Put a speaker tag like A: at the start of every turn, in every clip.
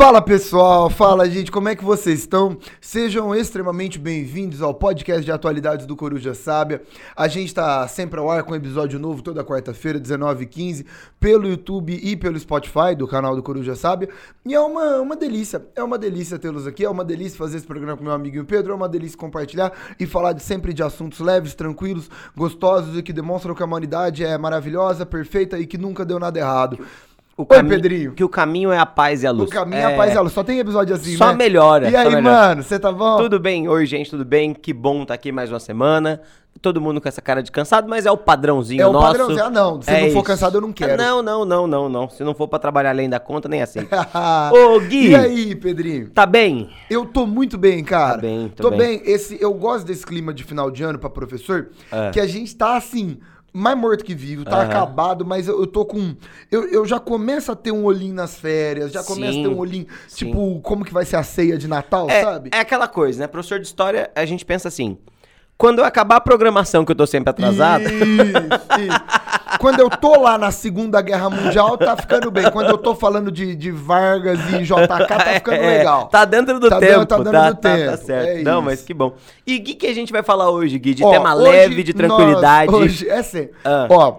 A: Fala pessoal, fala gente, como é que vocês estão? Sejam extremamente bem-vindos ao podcast de atualidades do Coruja Sábia. A gente está sempre ao ar com um episódio novo toda quarta-feira, 19h15, pelo YouTube e pelo Spotify do canal do Coruja Sábia. E é uma, uma delícia, é uma delícia tê-los aqui, é uma delícia fazer esse programa com meu amiguinho Pedro, é uma delícia compartilhar e falar de, sempre de assuntos leves, tranquilos, gostosos e que demonstram que a humanidade é maravilhosa, perfeita e que nunca deu nada errado.
B: O
A: Oi, Pedrinho.
B: Que o caminho é a paz e a luz.
A: O caminho é a paz e a luz. Só tem episódio assim,
B: Só
A: né?
B: melhora.
A: E
B: só
A: aí,
B: melhora.
A: mano, você tá bom?
B: Tudo bem? Oi, gente, tudo bem? Que bom tá aqui mais uma semana. Todo mundo com essa cara de cansado, mas é o padrãozinho
A: É o
B: nosso.
A: padrãozinho. Ah, não. Se
B: É
A: não for
B: isso.
A: cansado, eu não quero.
B: Ah, não, não, não, não, não. Se não for pra trabalhar além da conta, nem assim.
A: Ô,
B: Ô, Gui.
A: E aí, Pedrinho?
B: Tá bem?
A: Eu tô muito bem, cara.
B: Tá bem, tô
A: tô
B: bem.
A: bem. Esse, eu gosto desse clima de final de ano pra professor,
B: É.
A: que a gente tá assim, mais morto que vivo, tá
B: Aham.
A: acabado, mas eu, eu tô com. Eu, eu já começo a ter um olhinho nas férias, já começo a
B: Sim,
A: ter um olhinho,
B: sim.
A: tipo, como que vai ser a ceia de Natal,
B: É,
A: sabe?
B: é aquela coisa, né? Professor de história, a gente pensa assim. Quando eu acabar a programação, que eu tô sempre atrasado.
A: Isso, isso. Quando eu tô lá na Segunda Guerra Mundial, tá ficando bem. Quando eu tô falando de, de Vargas e JK, tá ficando
B: É,
A: legal.
B: Tá dentro do
A: Tá
B: tempo.
A: dentro- tá dentro
B: tá,
A: do
B: tá-
A: tempo,
B: tá certo.
A: é
B: Não,
A: isso.
B: mas que bom. E o que, que a gente vai falar hoje, Gui? De
A: Ó,
B: tema
A: hoje
B: leve, de tranquilidade.
A: nós- hoje, é sério.
B: Ah.
A: Ó,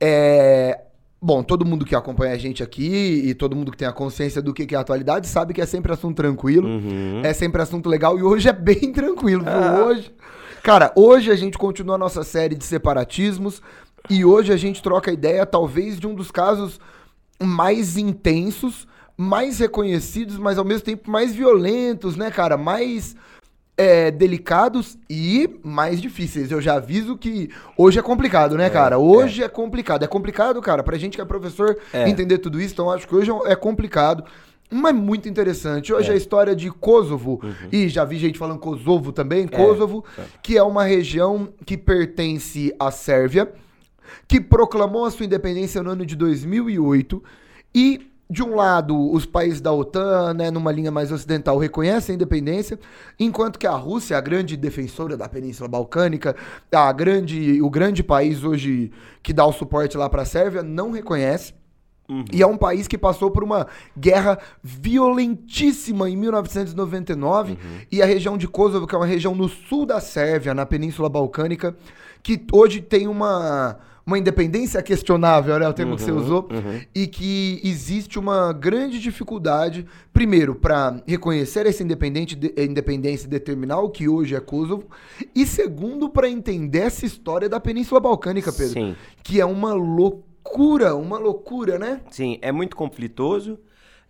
A: é. Bom, todo mundo que acompanha a gente aqui e todo mundo que tem a consciência do que é atualidade sabe que é sempre assunto tranquilo,
B: Uhum.
A: é sempre assunto legal e hoje é bem tranquilo?
B: Ah.
A: Hoje. Cara, hoje a gente continua a nossa série de separatismos e hoje a gente troca ideia, talvez, de um dos casos mais intensos, mais reconhecidos, mas ao mesmo tempo mais violentos, né, cara? Mais é, delicados e mais difíceis. Eu já aviso que hoje é complicado, né, cara? Hoje é. complicado. É complicado, cara, pra gente que é professor
B: É.
A: entender tudo isso, então acho que hoje é complicado. Mas muito interessante. Hoje
B: É.
A: a história de Kosovo,
B: Uhum.
A: e já vi gente falando Kosovo também, Kosovo, que é uma região que pertence à Sérvia, que proclamou a sua independência no ano de 2008 e de um lado, os países da OTAN, né, numa linha mais ocidental, reconhecem a independência, enquanto que a Rússia, a grande defensora da Península Balcânica, a grande, o grande país hoje que dá o suporte lá para a Sérvia, não reconhece. E é um país que passou por uma guerra violentíssima em 1999. E a região de Kosovo, que é uma região no sul da Sérvia, na Península Balcânica, que hoje tem uma, uma independência questionável, né? O termo que você usou. E que existe uma grande dificuldade, primeiro, para reconhecer essa de- independência e determinar o que hoje é Kosovo. E segundo, para entender essa história da Península Balcânica, Pedro.
B: Sim.
A: Que é uma loucura, uma loucura, né?
B: Sim, é muito conflitoso,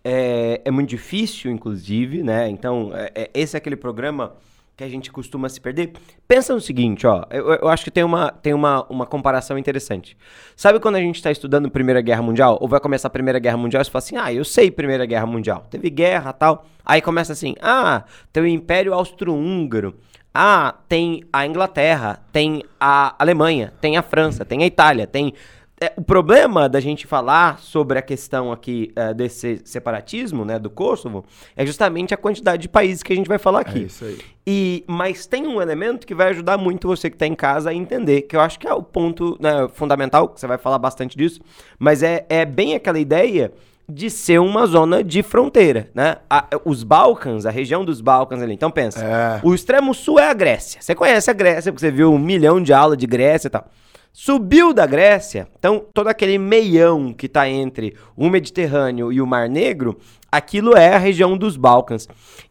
B: é, é muito difícil, inclusive, né? Então, é- é- esse é aquele programa que a gente costuma se perder. Pensa no seguinte, ó, eu, eu acho que tem, uma, tem uma, uma comparação interessante. Sabe quando a gente está estudando Primeira Guerra Mundial, ou vai começar a Primeira Guerra Mundial, você fala assim, ah, eu sei Primeira Guerra Mundial, teve guerra tal. Aí começa assim, ah, tem o Império Austro-Húngaro, ah, tem a Inglaterra, tem a Alemanha, tem a França, tem a Itália, tem é, o problema da gente falar sobre a questão aqui é, desse separatismo, né, do Kosovo, é justamente a quantidade de países que a gente vai falar aqui.
A: É isso aí.
B: E, mas tem um elemento que vai ajudar muito você que está em casa a entender, que eu acho que é o ponto né, fundamental, que você vai falar bastante disso, mas é, é bem aquela ideia de ser uma zona de fronteira, né? A- os Balcãs, a região dos Balcãs ali. Então pensa,
A: É.
B: o extremo sul é a Grécia. Você conhece a Grécia, porque você viu um milhão de aulas de Grécia e tal. Subiu da Grécia, então todo aquele meião que está entre o Mediterrâneo e o Mar Negro, aquilo é a região dos Balcãs.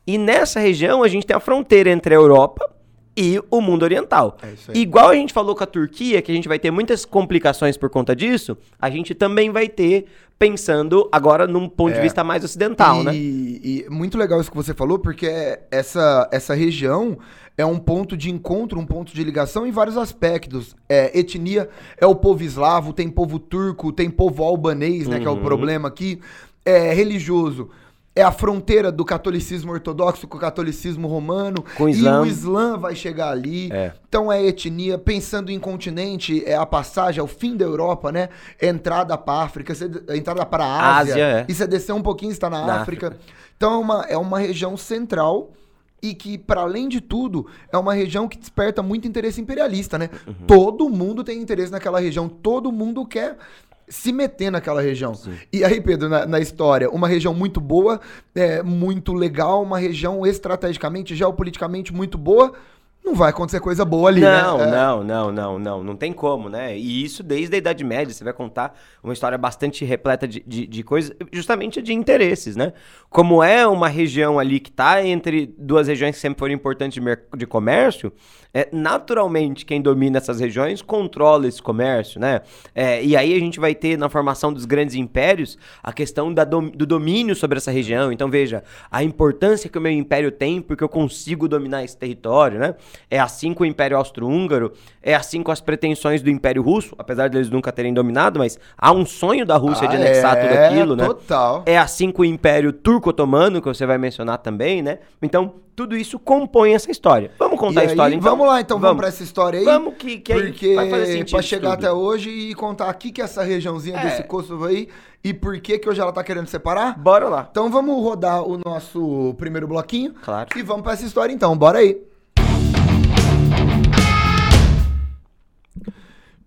B: E nessa região a gente tem a fronteira entre a Europa e o mundo oriental.
A: É.
B: Igual a gente falou com a Turquia, que a gente vai ter muitas complicações por conta disso, a gente também vai ter pensando agora num ponto de
A: É.
B: vista mais ocidental,
A: e,
B: né?
A: e muito legal isso que você falou, porque essa, essa região é um ponto de encontro, um ponto de ligação em vários aspectos. É, etnia é o povo eslavo, tem povo turco, tem povo albanês, né, que é o
B: Uhum.
A: problema aqui. É religioso. É a fronteira do catolicismo ortodoxo com o catolicismo romano.
B: Com o
A: E
B: Islã.
A: o Islã vai chegar ali.
B: É.
A: Então é etnia. Pensando em continente, é a passagem, é o fim da Europa, né? Entrada para África, você- entrada para a Ásia.
B: Ásia, é.
A: E você descer um pouquinho, está na,
B: Na
A: África. Então é uma, é uma região central e que, para além de tudo, é uma região que desperta muito interesse imperialista, né?
B: Uhum.
A: Todo mundo tem interesse naquela região, todo mundo quer se meter naquela região. Sim. E aí, Pedro, na, na, história, uma região muito boa, é, muito legal, uma região estrategicamente, geopoliticamente muito boa, não vai acontecer coisa boa ali,
B: não,
A: né?
B: É. Não, não, não, não, não tem como, né? E isso desde a Idade Média, você vai contar uma história bastante repleta de, de, de coisas, justamente de interesses, né? Como é uma região ali que está entre duas regiões que sempre foram importantes de, de comércio, é, naturalmente quem domina essas regiões controla esse comércio, né? É, e aí a gente vai ter na formação dos grandes impérios a questão da do, do domínio sobre essa região. Então veja, a importância que o meu império tem porque eu consigo dominar esse território, né? É assim com o Império Austro-Húngaro, é assim com as pretensões do Império Russo, apesar deles nunca terem dominado, mas há um sonho da Rússia ah, de anexar é, tudo aquilo, né?
A: Total.
B: É assim com o Império Turco-Otomano, que você vai mencionar também, né? Então, tudo isso compõe essa história. Vamos contar
A: aí,
B: a história então?
A: Vamos lá então, vamos, vamos para essa história aí.
B: Vamos que, que
A: porque vai fazer sentido. Pra chegar até hoje e contar aqui que é essa regiãozinha é. desse Kosovo aí e por que que hoje ela tá querendo separar.
B: Bora lá.
A: Então vamos rodar o nosso primeiro bloquinho.
B: Claro.
A: E vamos para essa história então. Bora aí.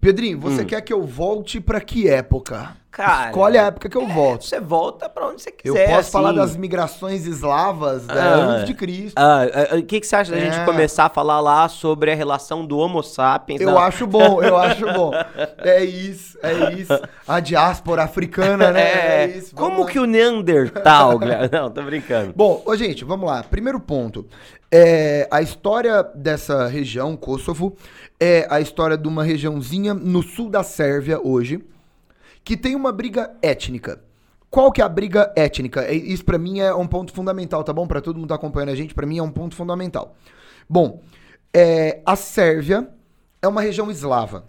A: Pedrinho, você hum. quer que eu volte para que época?
B: Cara,
A: Escolhe a época que eu é, volto.
B: Você volta para onde você quiser.
A: Eu posso assim. falar das migrações eslavas da ah, antes de Cristo.
B: Ah, o ah, que, que você acha da é. gente começar a falar lá sobre a relação do Homo sapiens?
A: Eu acho bom, eu acho bom. É isso, é isso. A diáspora africana, né?
B: É, é isso. Como lá. que o Neandertal... Não, tô brincando.
A: Bom, ô, gente, vamos lá. Primeiro ponto. É, a história dessa região, Kosovo, é a história de uma regiãozinha no sul da Sérvia hoje que tem uma briga étnica. Qual que é a briga étnica? É, isso para mim é um ponto fundamental, tá bom? Para todo mundo que tá acompanhando a gente, para mim é um ponto fundamental. Bom, é, a Sérvia é uma região eslava.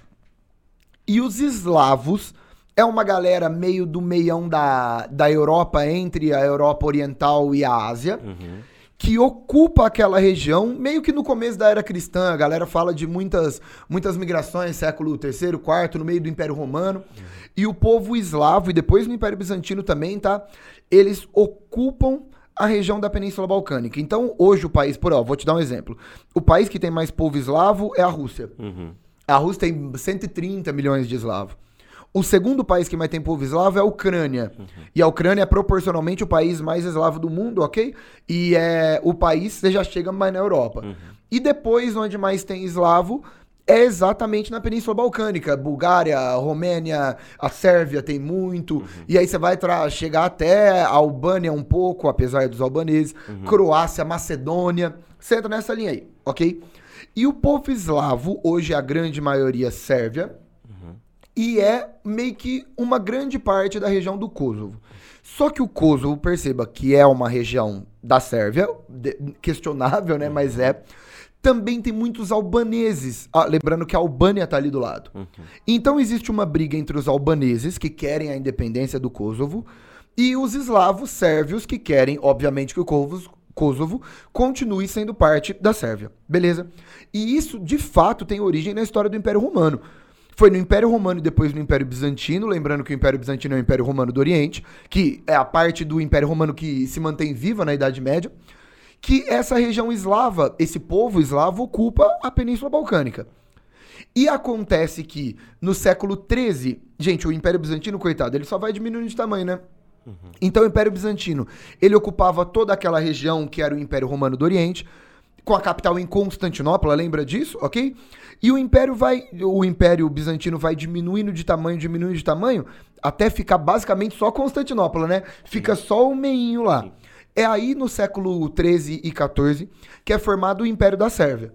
A: E os eslavos é uma galera meio do meião da, da Europa, entre a Europa Oriental e a Ásia. Uhum que ocupa aquela região, meio que no começo da era cristã. A galera fala de muitas, muitas migrações, século III, IV, no meio do Império Romano. Uhum. E o povo eslavo, e depois no Império Bizantino também, tá? Eles ocupam a região da Península Balcânica. Então, hoje o país, por ó, vou te dar um exemplo. O país que tem mais povo eslavo é a Rússia. Uhum. A Rússia tem 130 milhões de eslavos. O segundo país que mais tem povo eslavo é a Ucrânia. Uhum. E a Ucrânia é proporcionalmente o país mais eslavo do mundo, ok? E é o país, você já chega mais na Europa. Uhum. E depois, onde mais tem eslavo, é exatamente na Península Balcânica. Bulgária, Romênia, a Sérvia tem muito. Uhum. E aí você vai chegar até a Albânia um pouco, apesar dos albaneses. Uhum. Croácia, Macedônia. Você entra nessa linha aí, ok? E o povo eslavo, hoje a grande maioria sérvia, e é meio que uma grande parte da região do Kosovo. Só que o Kosovo, perceba que é uma região da Sérvia, questionável, né? Mas é. Também tem muitos albaneses. Ah, lembrando que a Albânia está ali do lado. Uhum. Então existe uma briga entre os albaneses, que querem a independência do Kosovo, e os eslavos sérvios, que querem, obviamente, que o Kosovo, Kosovo continue sendo parte da Sérvia. Beleza? E isso, de fato, tem origem na história do Império Romano. Foi no Império Romano e depois no Império Bizantino, lembrando que o Império Bizantino é o Império Romano do Oriente, que é a parte do Império Romano que se mantém viva na Idade Média, que essa região eslava, esse povo eslavo ocupa a Península Balcânica. E acontece que no século XIII, gente, o Império Bizantino, coitado, ele só vai diminuindo de tamanho, né? Uhum. Então o Império Bizantino, ele ocupava toda aquela região que era o Império Romano do Oriente, com a capital em Constantinopla, lembra disso, ok? E o império vai, o império bizantino vai diminuindo de tamanho, diminuindo de tamanho, até ficar basicamente só Constantinopla, né? Fica Sim. só o meinho lá. Sim. É aí no século 13 e 14 que é formado o Império da Sérvia.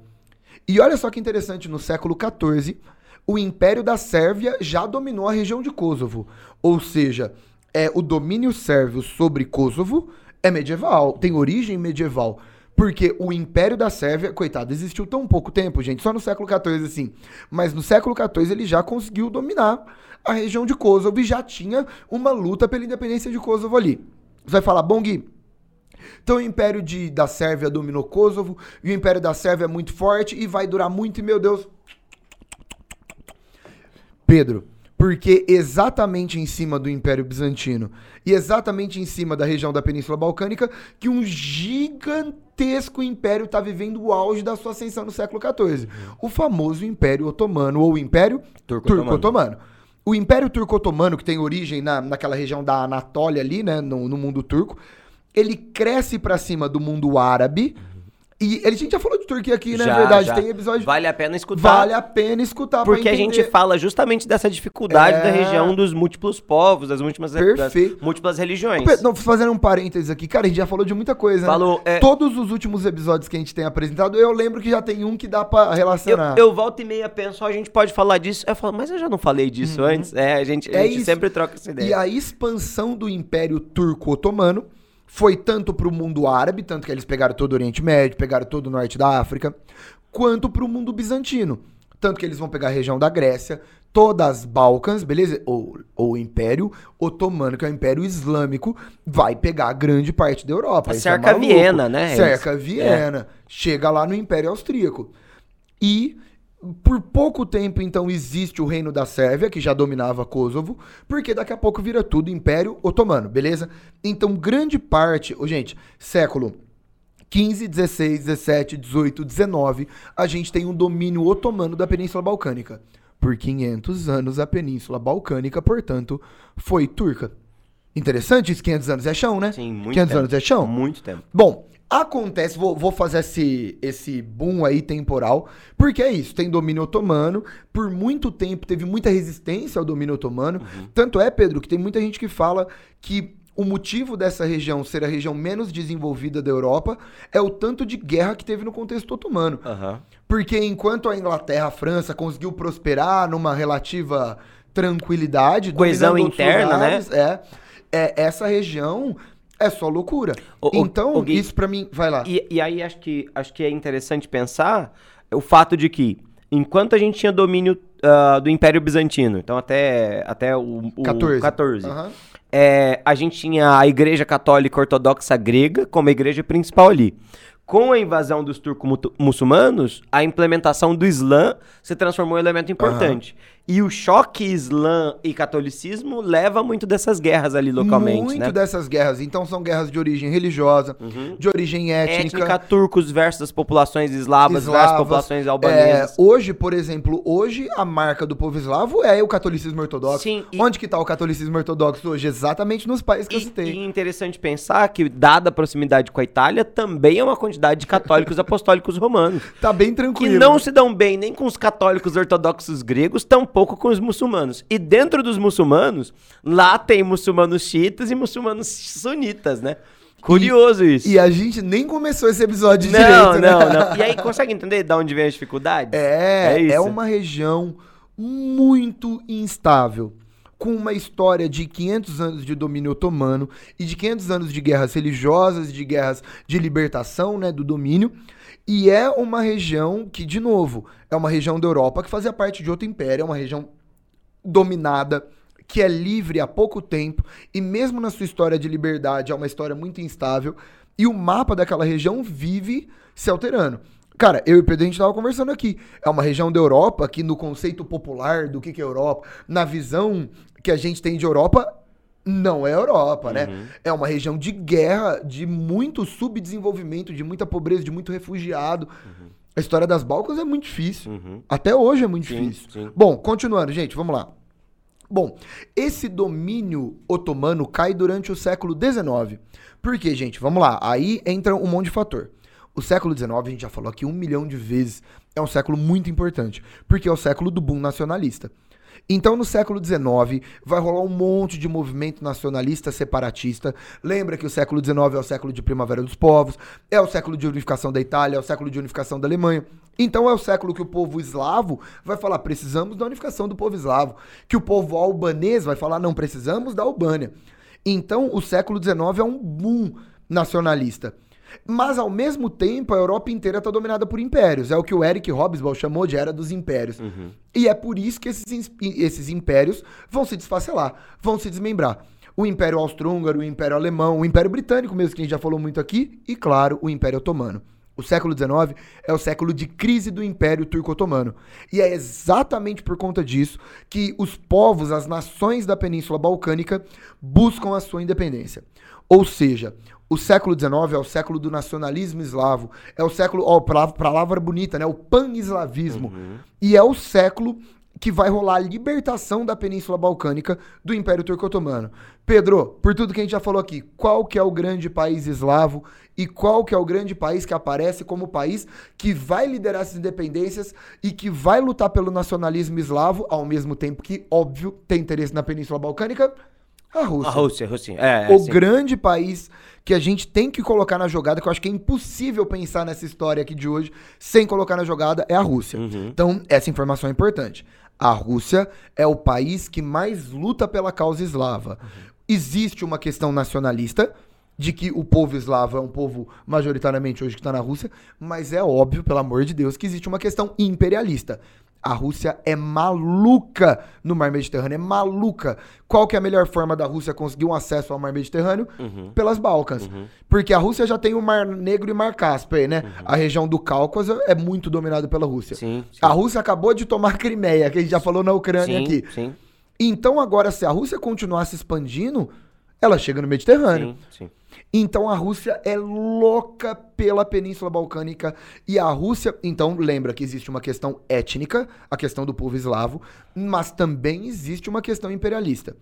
A: E olha só que interessante, no século 14, o Império da Sérvia já dominou a região de Kosovo. Ou seja, é o domínio sérvio sobre Kosovo é medieval, tem origem medieval. Porque o Império da Sérvia, coitado, existiu tão pouco tempo, gente, só no século XIV, assim. Mas no século XIV ele já conseguiu dominar a região de Kosovo e já tinha uma luta pela independência de Kosovo ali. Você vai falar, bom, Gui, então o Império de, da Sérvia dominou Kosovo, e o Império da Sérvia é muito forte e vai durar muito, e meu Deus. Pedro, porque exatamente em cima do Império Bizantino e exatamente em cima da região da Península Balcânica que um gigantesco império está vivendo o auge da sua ascensão no século XIV. O famoso Império Otomano ou Império Turco-Otomano. Turco o Império Turco-Otomano, que tem origem na, naquela região da Anatólia ali, né, no, no mundo turco, ele cresce para cima do mundo árabe. E a gente já falou de Turquia aqui, né?
B: Já,
A: verdade,
B: já.
A: tem episódio.
B: Vale a pena escutar.
A: Vale a pena escutar
B: Porque a gente fala justamente dessa dificuldade
A: É.
B: da região dos múltiplos povos, das múltiplas, das
A: Perfeito.
B: múltiplas religiões.
A: Não, fazendo um parênteses aqui, cara, a gente já falou de muita coisa,
B: Falou,
A: né?
B: é-
A: Todos os últimos episódios que a gente tem apresentado, eu lembro que já tem um que dá pra
B: Eu,
A: relacionar.
B: eu volto e meia penso, a gente pode falar disso. Eu falo, mas eu já não falei disso antes. É, a gente, a
A: É
B: gente sempre troca essa ideia.
A: E a expansão do Império Turco-Otomano foi tanto para o mundo árabe, tanto que eles pegaram todo o Oriente Médio, pegaram todo o norte da África, quanto para o mundo bizantino. Tanto que eles vão pegar a região da Grécia, todas as Balcãs, beleza? Ou ou o Império Otomano, que é o Império Islâmico, vai pegar grande parte da Europa. É
B: cerca
A: maluco.
B: Viena, né? É
A: Cerca
B: isso.
A: Viena. Chega lá no Império Austríaco. E por pouco tempo, então, existe o reino da Sérvia, que já dominava Kosovo, porque daqui a pouco vira tudo Império Otomano, beleza? Então, grande parte, ô, gente, século 15, 16, 17, 18, 19, a gente tem um domínio otomano da Península Balcânica. Por 500 anos, a Península Balcânica, portanto, foi turca. Interessante isso, 500 anos é chão, né?
B: Sim, muito
A: 500
B: tempo.
A: anos é chão?
B: Muito tempo.
A: Bom, acontece, vou, vou fazer esse, esse boom aí temporal, porque é isso, tem domínio otomano, por muito tempo teve muita resistência ao domínio otomano, tanto é, Pedro, que tem muita gente que fala que o motivo dessa região ser a região menos desenvolvida da Europa é o tanto de guerra que teve no contexto otomano.
B: Aham.
A: Porque enquanto a Inglaterra, a França conseguiu prosperar numa relativa tranquilidade,
B: Coesão interna, né?
A: lugares, É, é, essa região é só loucura.
B: O-
A: então,
B: o Gui-
A: isso pra mim, vai lá.
B: E, e aí acho que, acho que é interessante pensar o fato de que, enquanto a gente tinha domínio ah, do Império Bizantino, então até, até o, o
A: 14.
B: 14,
A: Aham.
B: é, a gente tinha a Igreja Católica Ortodoxa Grega como a igreja principal ali. Com a invasão dos turco-muçulmanos, a implementação do Islã se transformou em um elemento importante. E o choque Islã e catolicismo leva muito dessas guerras ali localmente,
A: Muito
B: né? Uhum.
A: dessas guerras. Então são guerras de origem religiosa, de origem étnica.
B: Étnica, turcos versus populações eslavas, versus
A: eslavas.
B: populações
A: É,
B: albanesas.
A: hoje, por exemplo, hoje a marca do povo eslavo é o catolicismo ortodoxo.
B: Sim, e-
A: Onde que tá o catolicismo ortodoxo hoje? Exatamente nos países que eu
B: E,
A: citei.
B: e interessante pensar que, dada a proximidade com a Itália, também é uma quantidade de católicos apostólicos romanos.
A: Tá bem
B: Que
A: tranquilo.
B: não se dão bem nem com os católicos ortodoxos gregos, tampouco com os muçulmanos. E dentro dos muçulmanos, lá tem muçulmanos xiitas e muçulmanos sunitas, né? Curioso isso.
A: E a gente nem começou esse episódio
B: não,
A: direito, né?
B: não, não. E aí, consegue entender de onde vem a dificuldade?
A: É,
B: É isso.
A: é uma região muito instável, com uma história de 500 anos de domínio otomano e de 500 anos de guerras religiosas, de guerras de libertação, né, do domínio. E é uma região que, de novo, é uma região da Europa que fazia parte de outro império, é uma região dominada, que é livre há pouco tempo, e mesmo na sua história de liberdade é uma história muito instável, e o mapa daquela região vive se alterando. Cara, eu e o Pedro a gente tava conversando aqui. É uma região da Europa que, no conceito popular do que, que é Europa, na visão que a gente tem de Europa, não é Europa, né? É uma região de guerra, de muito subdesenvolvimento, de muita pobreza, de muito refugiado. A história das Balcãs é muito difícil.
B: Uhum.
A: Até hoje é muito
B: Sim,
A: difícil.
B: sim.
A: Bom, continuando, gente, vamos lá. Bom, esse domínio otomano cai durante o século XIX. Por quê, gente? Vamos lá. Aí entra um monte de fator. O século XIX, a gente já falou aqui um milhão de vezes, é um século muito importante, porque é o século do boom nacionalista. Então, no século XIX, vai rolar um monte de movimento nacionalista separatista. Lembra que o século XIX é o século de primavera dos povos, é o século de unificação da Itália, é o século de unificação da Alemanha. Então, é o século que o povo eslavo vai falar: precisamos da unificação do povo eslavo. Que o povo albanês vai falar: não, precisamos da Albânia. Então, o século XIX é um boom nacionalista. Mas, ao mesmo tempo, a Europa inteira está dominada por impérios. É o que o Eric Hobsbawm chamou de Era dos Impérios. E é por isso que esses, esses impérios vão se desfacelar, vão se desmembrar. O Império Austro-Húngaro, o Império Alemão, o Império Britânico, mesmo que a gente já falou muito aqui, e, claro, o Império Otomano. O século XIX é o século de crise do Império Turco-Otomano. E é exatamente por conta disso que os povos, as nações da Península Balcânica buscam a sua independência. Ou seja, o século XIX é o século do nacionalismo eslavo, é o século, ó, palavra, palavra bonita, né? O pan-eslavismo. E é o século que vai rolar a libertação da Península Balcânica do Império Turco-Otomano. Pedro, por tudo que a gente já falou aqui, qual que é o grande país eslavo e qual que é o grande país que aparece como país que vai liderar essas independências e que vai lutar pelo nacionalismo eslavo, ao mesmo tempo que, óbvio, tem interesse na Península Balcânica? A Rússia.
B: A Rússia, a Rússia. É,
A: o
B: sim.
A: grande país que a gente tem que colocar na jogada, que eu acho que é impossível pensar nessa história aqui de hoje sem colocar na jogada, é a Rússia.
B: Uhum.
A: Então, essa informação é importante. A Rússia é o país que mais luta pela causa eslava. Existe uma questão nacionalista de que o povo eslavo é um povo majoritariamente hoje que está na Rússia, mas é óbvio, pelo amor de Deus, que existe uma questão imperialista. A Rússia é maluca no mar Mediterrâneo, é maluca. Qual que é a melhor forma da Rússia conseguir um acesso ao mar Mediterrâneo?
B: Uhum.
A: Pelas Balcãs. Porque a Rússia já tem o Mar Negro e o Mar Cáspio né? A região do Cáucaso é muito dominada pela Rússia.
B: Sim, sim.
A: A Rússia acabou de tomar a Crimeia, que a gente já falou na Ucrânia
B: sim,
A: aqui.
B: Sim,
A: Então agora, se a Rússia continuar se expandindo, ela chega no Mediterrâneo.
B: sim, sim.
A: Então a Rússia é louca pela Península Balcânica e a Rússia, então lembra que existe uma questão étnica, a questão do povo eslavo, mas também existe uma questão imperialista.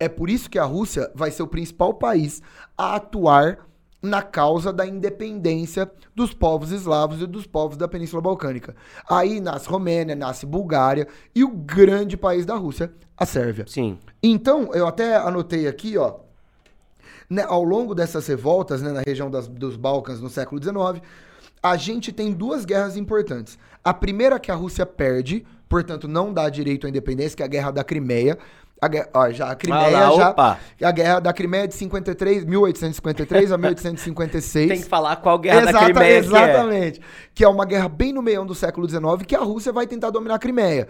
A: É por isso que a Rússia vai ser o principal país a atuar na causa da independência dos povos eslavos e dos povos da Península Balcânica. Aí nasce Romênia, nasce Bulgária e o grande país da Rússia, a Sérvia.
B: Sim.
A: Então, eu até anotei aqui, ó, né, ao longo dessas revoltas, né, na região das- dos Balcãs no século XIX, a gente tem duas guerras importantes. A primeira que a Rússia perde, portanto não dá direito à independência, que é a Guerra da Crimeia. A, ó, já, a Crimeia
B: lá,
A: já...
B: opa.
A: A Guerra da Crimeia é de 53, 1853 a 1856.
B: Tem que falar qual guerra da
A: Exata-
B: Crimeia que é.
A: Exatamente. Que é uma guerra bem no meião do século XIX, que a Rússia vai tentar dominar a Crimeia.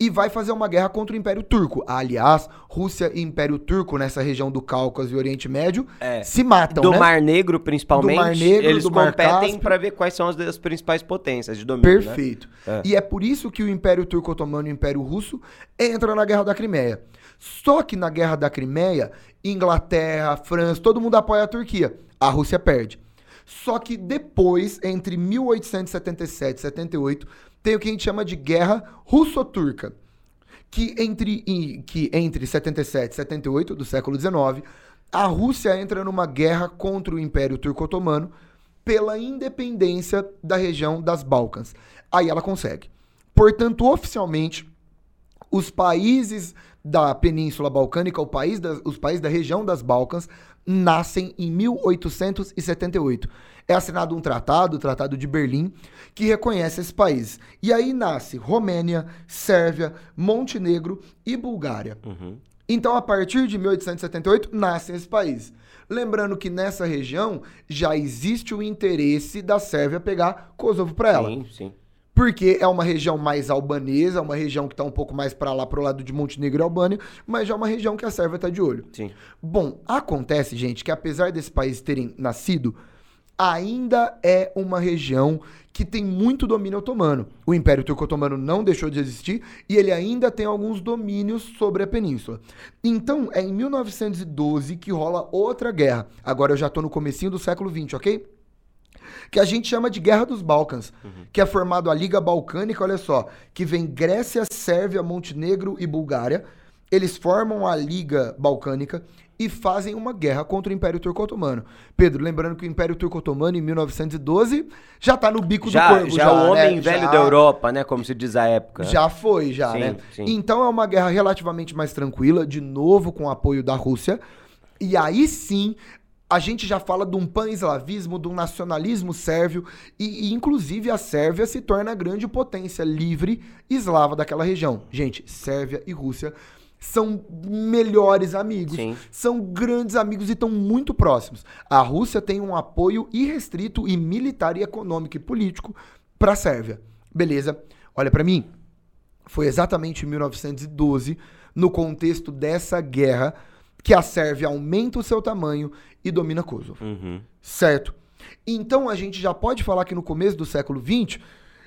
A: E vai fazer uma guerra contra o Império Turco. Aliás, Rússia e Império Turco, nessa região do Cáucaso e Oriente Médio,
B: É.
A: se matam,
B: do
A: né?
B: Mar Negro, principalmente,
A: Do Mar Negro,
B: eles
A: do
B: competem para ver quais são as, as principais potências de domínio. né?
A: Perfeito.
B: É.
A: E é por isso que o Império Turco-Otomano e o Império Russo entram na Guerra da Crimeia. Só que na Guerra da Crimeia, Inglaterra, França, todo mundo apoia a Turquia. A Rússia perde. Só que depois, entre 1877 e 78, tem o que a gente chama de Guerra Russo-Turca. Que entre, que entre 77 e 78 do século XIX, a Rússia entra numa guerra contra o Império Turco-Otomano pela independência da região das Balcãs. Aí ela consegue. Portanto, oficialmente, os países da Península Balcânica, país da- os países da região das Balcãs, nascem em 1878. É assinado um tratado, o Tratado de Berlim, que reconhece esses países. E aí nasce Romênia, Sérvia, Montenegro e Bulgária.
B: Uhum.
A: Então, a partir de 1878, nascem esses países. Lembrando que nessa região já existe o interesse da Sérvia pegar Kosovo para ela.
B: Sim, sim.
A: Porque é uma região mais albanesa, é uma região que está um pouco mais para lá, pro lado de Montenegro e Albânia, mas já é uma região que a Sérvia está de olho.
B: sim.
A: Bom, acontece, gente, que apesar desses países terem nascido, ainda é uma região que tem muito domínio otomano. O Império Turco-Otomano não deixou de existir e ele ainda tem alguns domínios sobre a península. Então, é em 1912 que rola outra guerra. Agora eu já tô no comecinho do século XX, ok? Que a gente chama de Guerra dos Balcãs, que é formado a Liga Balcânica, olha só, que vem Grécia, Sérvia, Montenegro e Bulgária. Eles formam a Liga Balcânica e fazem uma guerra contra o Império Turco-Otomano. Pedro, lembrando que o Império Turco-Otomano, em 1912, já tá no bico
B: Já,
A: do corvo.
B: já, o homem
A: né?
B: velho
A: Já-
B: da Europa, né? Como se diz a época.
A: já foi, já,
B: Sim,
A: né?
B: sim.
A: Então é uma guerra relativamente mais tranquila, de novo com o apoio da Rússia. E aí sim, a gente já fala de um pan-eslavismo, de um nacionalismo sérvio, e, e, inclusive a Sérvia se torna a grande potência livre eslava daquela região. Gente, Sérvia e Rússia são melhores amigos,
B: Sim.
A: são grandes amigos e estão muito próximos. A Rússia tem um apoio irrestrito e militar e econômico e político para a Sérvia. Beleza? Olha para mim. Foi exatamente em 1912, no contexto dessa guerra, que a Sérvia aumenta o seu tamanho e domina Kosovo.
B: Uhum.
A: Certo? Então a gente já pode falar que no começo do século XX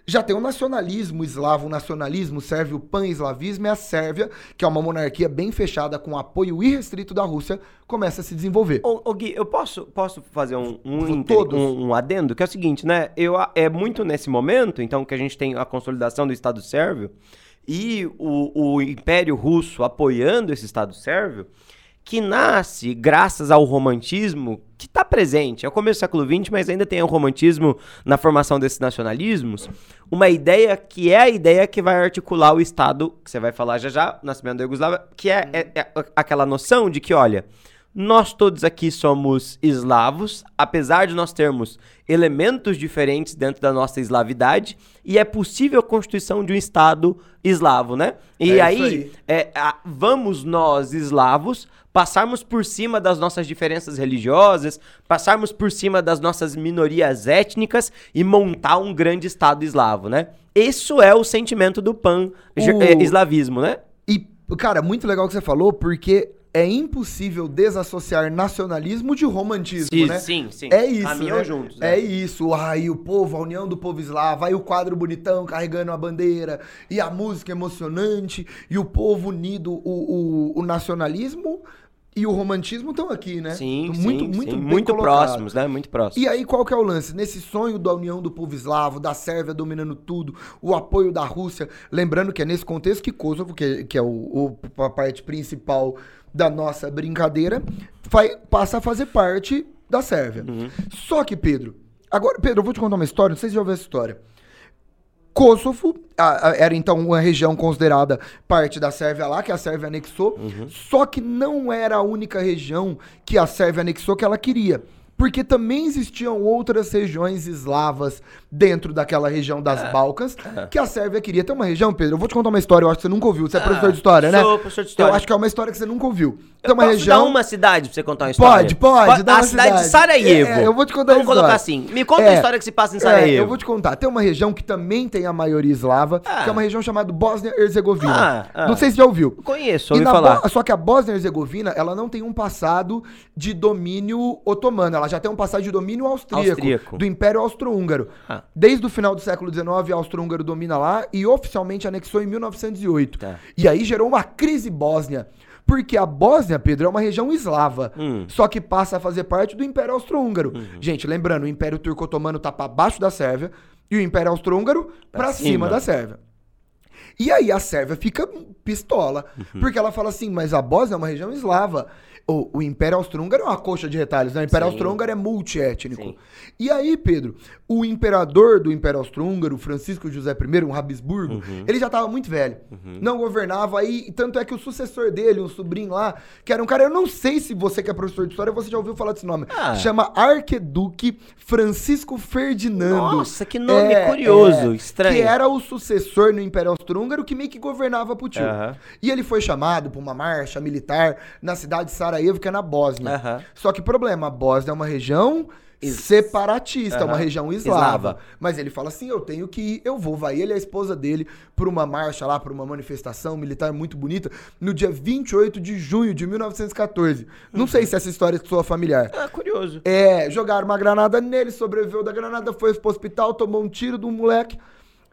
A: já tem um nacionalismo eslavo, um nacionalismo sérvio, o pan-eslavismo, e a Sérvia, que é uma monarquia bem fechada com apoio irrestrito da Rússia, começa a se desenvolver.
B: Ô, ô, Gui, eu posso, posso fazer um, um, inter-
A: todos.
B: um- um adendo? Que é o seguinte, né? Eu, é muito nesse momento, então, que a gente tem a consolidação do Estado Sérvio, e o, o Império Russo apoiando esse Estado Sérvio, que nasce graças ao romantismo que está presente. É o começo do século XX, mas ainda tem o romantismo na formação desses nacionalismos. Uma ideia que é a ideia que vai articular o Estado, que você vai falar já já, nascimento da Iugoslávia, que é, é, é aquela noção de que, olha, nós todos aqui somos eslavos, apesar de nós termos elementos diferentes dentro da nossa eslavidade, e é possível a constituição de um Estado eslavo, né? E é aí, aí. É, a, vamos nós, eslavos, passarmos por cima das nossas diferenças religiosas, passarmos por cima das nossas minorias étnicas e montar um grande Estado eslavo, né? Isso é o sentimento do pan-eslavismo, o... né?
A: E, cara, muito legal o que você falou, porque é impossível desassociar nacionalismo de romantismo,
B: sim,
A: né?
B: Sim, sim.
A: É isso, Caminham né?
B: juntos.
A: Né? É isso. Aí o povo, a união do povo eslavo, aí o quadro bonitão carregando a bandeira, e a música emocionante, e o povo unido, o, o, o nacionalismo e o romantismo estão aqui, né?
B: Sim, muito, sim, muito, sim. muito próximos, né? Muito próximos.
A: E aí qual que é o lance? Nesse sonho da união do povo eslavo, da Sérvia dominando tudo, o apoio da Rússia, lembrando que é nesse contexto que Kosovo, que, que é o, o a parte principal da nossa brincadeira, vai, passa a fazer parte da Sérvia. Uhum. Só que, Pedro, agora, Pedro, eu vou te contar uma história, não sei se já ouviu essa história. Kosovo a, a, era então uma região considerada parte da Sérvia lá, que a Sérvia anexou, uhum. só que não era a única região que a Sérvia anexou que ela queria porque também existiam outras regiões eslavas dentro daquela região das. Balcãs, é. que a Sérvia queria. Tem uma região, Pedro, eu vou te contar uma história, eu acho que você nunca ouviu. Você é, professor de história, né?
B: Sou professor de história.
A: Eu acho que é uma história que você nunca ouviu.
B: Tem uma posso região... dar uma cidade pra você contar uma história?
A: Pode, pode.
B: a cidade, de Sarajevo.
A: É, eu vou te contar
B: Vamos colocar assim. Me conta a é. história que se passa em Sarajevo.
A: É, eu vou te contar. Tem uma região que também tem a maioria eslava, que é uma região chamada Bósnia-Herzegovina. Ah, ah. Não sei se já ouviu.
B: Conheço, ouvi falar.
A: Bo... Só que a Bósnia-Herzegovina, ela não tem um passado de domínio otomano. Ela já tem um passado de domínio austríaco. austríaco. Do Império Austro-Húngaro. Ah. Desde o final do século XIX, Austro-Húngaro domina lá e oficialmente anexou em 1908. Tá. E aí gerou uma crise bósnia. Porque a Bósnia, Pedro, é uma região eslava. Hum. Só que passa a fazer parte do Império Austro-Húngaro. Uhum. Gente, lembrando, o Império Turco-Otomano tá para baixo da Sérvia e o Império Austro-Húngaro para cima. cima da Sérvia. E aí a Sérvia fica pistola, uhum. porque ela fala assim, mas a Bósnia é uma região eslava o, o Império Austro-Húngaro é uma coxa de retalhos, né? O Império Austro-Húngaro é multiétnico. E aí, Pedro, o imperador do Império Austro-Húngaro, Francisco José I, um Habsburgo, uhum. ele já estava muito velho. Uhum. Não governava aí, tanto é que o sucessor dele, um sobrinho lá, que era um cara, eu não sei se você que é professor de história, você já ouviu falar desse nome. Ah. Chama Arqueduque Francisco Ferdinando.
B: Nossa, que nome é, curioso, é, estranho.
A: Que era o sucessor no Império Austro-Húngaro que meio que governava pro tio. Uhum. E ele foi chamado para uma marcha militar na cidade de Sarajevo Sarajevo, que é na Bósnia. Uhum. Só que problema, a Bósnia é uma região separatista, uhum. uma região eslava. Mas ele fala assim: eu tenho que ir, eu vou. Vai ele e a esposa dele por uma marcha lá, por uma manifestação militar muito bonita, no dia 28 de junho de 1914. Uhum. Não sei se essa história é sua familiar.
B: Ah, curioso.
A: É, jogaram uma granada nele, sobreviveu da granada, foi pro hospital, tomou um tiro de um moleque.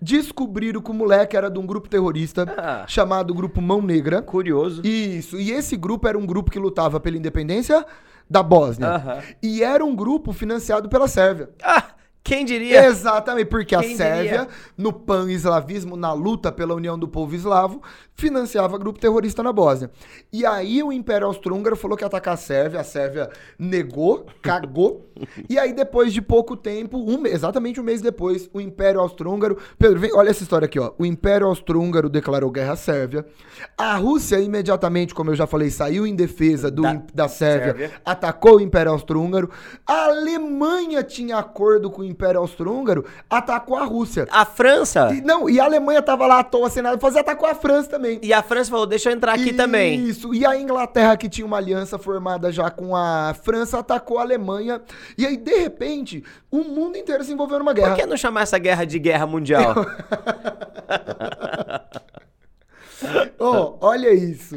A: Descobriram que o moleque era de um grupo terrorista ah. chamado Grupo Mão Negra.
B: Curioso.
A: Isso. E esse grupo era um grupo que lutava pela independência da Bósnia. Uh -huh. E era um grupo financiado pela Sérvia.
B: Ah! Quem diria?
A: Exatamente, porque Quem a Sérvia, diria? no pan-eslavismo, na luta pela união do povo eslavo, financiava grupo terrorista na Bósnia. E aí o Império Austro-Húngaro falou que ia atacar a Sérvia, a Sérvia negou, cagou. e aí depois de pouco tempo, um, exatamente um mês depois, o Império Austro-Húngaro, Pedro, vem, olha essa história aqui, ó. O Império Austro-Húngaro declarou guerra à Sérvia. A Rússia imediatamente, como eu já falei, saiu em defesa do, da, da Sérvia, Sérvia, atacou o Império Austro-Húngaro. A Alemanha tinha acordo com o Império Austro-Húngaro, atacou a Rússia.
B: A França?
A: E, não, e a Alemanha tava lá à toa sem nada fazer, atacou a França também.
B: E a França falou, deixa eu entrar aqui
A: Isso.
B: também.
A: Isso, e a Inglaterra, que tinha uma aliança formada já com a França, atacou a Alemanha. E aí, de repente, o mundo inteiro se envolveu numa guerra.
B: Por que não chamar essa guerra de guerra mundial?
A: oh, olha isso.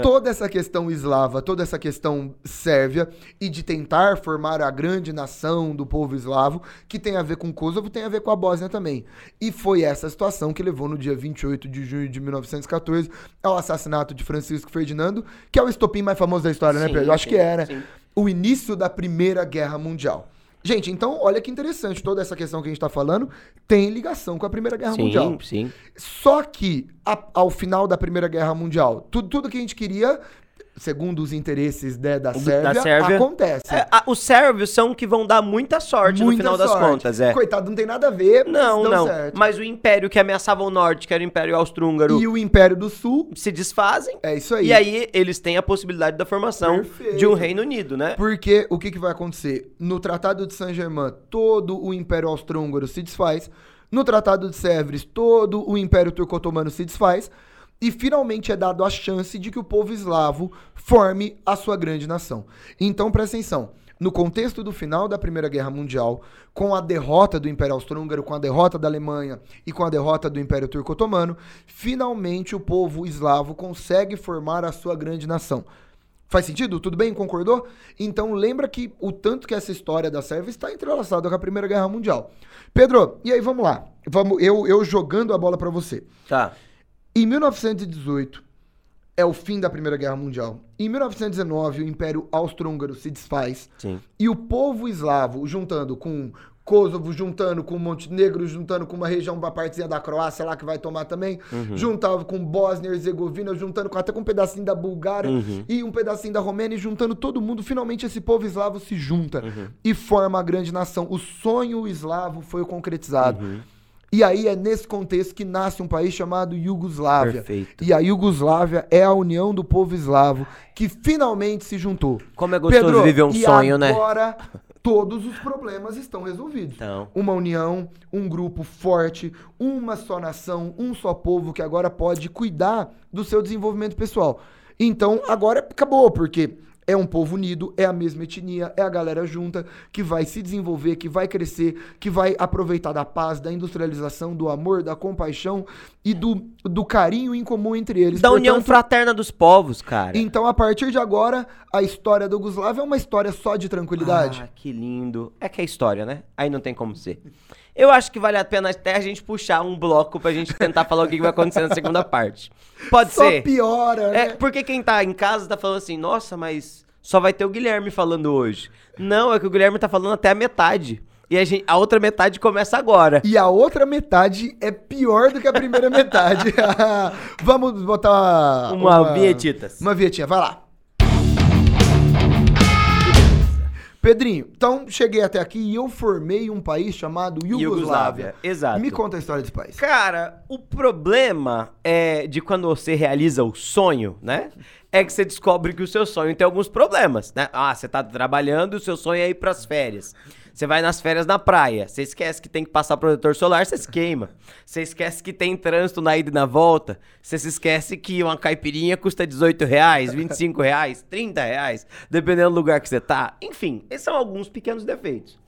A: Toda essa questão eslava, toda essa questão sérvia e de tentar formar a grande nação do povo eslavo, que tem a ver com Kosovo, tem a ver com a Bósnia também. E foi essa situação que levou no dia 28 de junho de 1914 ao assassinato de Francisco Ferdinando, que é o estopim mais famoso da história, né, sim, né, Pedro? Eu acho sim, que é, né? Sim. O início da Primeira Guerra Mundial. Gente, então, olha que interessante, toda essa questão que a gente está falando tem ligação com a Primeira Guerra
B: sim,
A: Mundial.
B: sim.
A: Só que, a- ao final da Primeira Guerra Mundial, tudo, tudo que a gente queria, segundo os interesses né, da,
B: Da
A: Sérvia,
B: Sérvia.
A: acontece.
B: É, a- os sérvios são que vão dar muita sorte
A: Muita
B: no final das
A: sorte.
B: contas, é.
A: Coitado, não tem nada a ver, mas
B: Não, não.
A: certo.
B: Mas o império que ameaçava o norte, que era o Império Austro-Húngaro,
A: E o Império do Sul,
B: se desfazem.
A: é isso aí.
B: E aí eles têm a possibilidade da formação
A: Perfeito.
B: de um Reino Unido, né?
A: Porque o que, que vai acontecer? No Tratado de Saint-Germain, todo o Império Austro-Húngaro se desfaz. No Tratado de Sèvres, todo o Império Turco-Otomano se desfaz. E finalmente é dado a chance de que o povo eslavo forme a sua grande nação. Então, presta atenção. No contexto do final da Primeira Guerra Mundial, com a derrota do Império Austro-Húngaro, com a derrota da Alemanha e com a derrota do Império Turco-Otomano, finalmente o povo eslavo consegue formar a sua grande nação. Faz sentido? Tudo bem? Concordou? Então lembra que o tanto que essa história da Sérvia está entrelaçada com a Primeira Guerra Mundial. Pedro, e aí vamos lá. Vamos, eu, eu jogando a bola pra você.
B: Tá.
A: Em 1918 é o fim da Primeira Guerra Mundial. Em 1919 o Império Austro-Húngaro se desfaz
B: Sim.
A: e o povo eslavo, juntando com Kosovo, juntando com Montenegro, juntando com uma região, uma partezinha da Croácia lá que vai tomar também, juntava com Bósnia e Herzegovina, juntando com, até com um pedacinho da Bulgária e um pedacinho da Romênia, e juntando todo mundo, finalmente esse povo eslavo se junta e forma a grande nação. O sonho eslavo foi concretizado. E aí é nesse contexto que nasce um país chamado Iugoslávia.
B: Perfeito.
A: E a Iugoslávia é a união do povo eslavo que finalmente se juntou.
B: Como é gostoso viver um sonho, né?
A: agora todos os problemas estão resolvidos.
B: Então.
A: Uma união, um grupo forte, uma só nação, um só povo que agora pode cuidar do seu desenvolvimento pessoal. Então, agora acabou, porque é um povo unido, é a mesma etnia, é a galera junta que vai se desenvolver, que vai crescer, que vai aproveitar da paz, da industrialização, do amor, da compaixão e do, do carinho em comum entre eles.
B: Da união
A: Portanto,
B: fraterna dos povos, cara.
A: então, a partir de agora, a história da Yugoslávia é uma história só de tranquilidade.
B: Ah, que lindo. É que é história, né? Aí não tem como ser. Eu acho que vale a pena até a gente puxar um bloco pra gente tentar falar o que vai acontecer na segunda parte. Pode
A: só
B: ser?
A: piora, né?
B: É, porque quem tá em casa tá falando assim, nossa, mas só vai ter o Guilherme falando hoje. Não, é que o Guilherme tá falando até a metade. E a, gente, a outra metade começa agora.
A: E a outra metade é pior do que a primeira metade. Vamos botar
B: Uma vinhetitas.
A: Uma vinhetinha, vai lá. Pedrinho, então cheguei até aqui e eu formei um país chamado Iugoslávia.
B: Iugoslávia, exato.
A: Me conta a história desse país.
B: Cara, o problema é de quando você realiza o sonho, né? É que você descobre que o seu sonho tem alguns problemas, né? Ah, você tá trabalhando e o seu sonho é ir pras férias. Você vai nas férias na praia, você esquece que tem que passar protetor solar, você se queima. Você esquece que tem trânsito na ida e na volta. Você se esquece que uma caipirinha custa 18 reais, 25 reais, 30 reais, dependendo do lugar que você tá. Enfim, esses são alguns pequenos defeitos.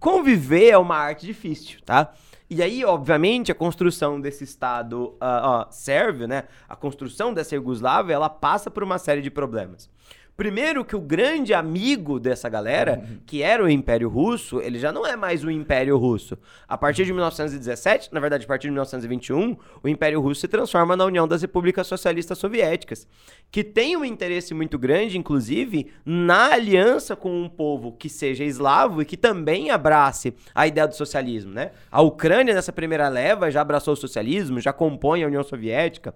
B: Conviver é uma arte difícil, tá? E aí, obviamente, a construção desse Estado ah, ah, sérvio, né? A construção dessa Iugoslávia, ela passa por uma série de problemas. Primeiro que o grande amigo dessa galera, que era o Império Russo, ele já não é mais o Império Russo. A partir de 1917, na verdade, a partir de 1921, o Império Russo se transforma na União das Repúblicas Socialistas Soviéticas, que tem um interesse muito grande, inclusive, na aliança com um povo que seja eslavo e que também abrace a ideia do socialismo, né? A Ucrânia, nessa primeira leva, já abraçou o socialismo, já compõe a União Soviética.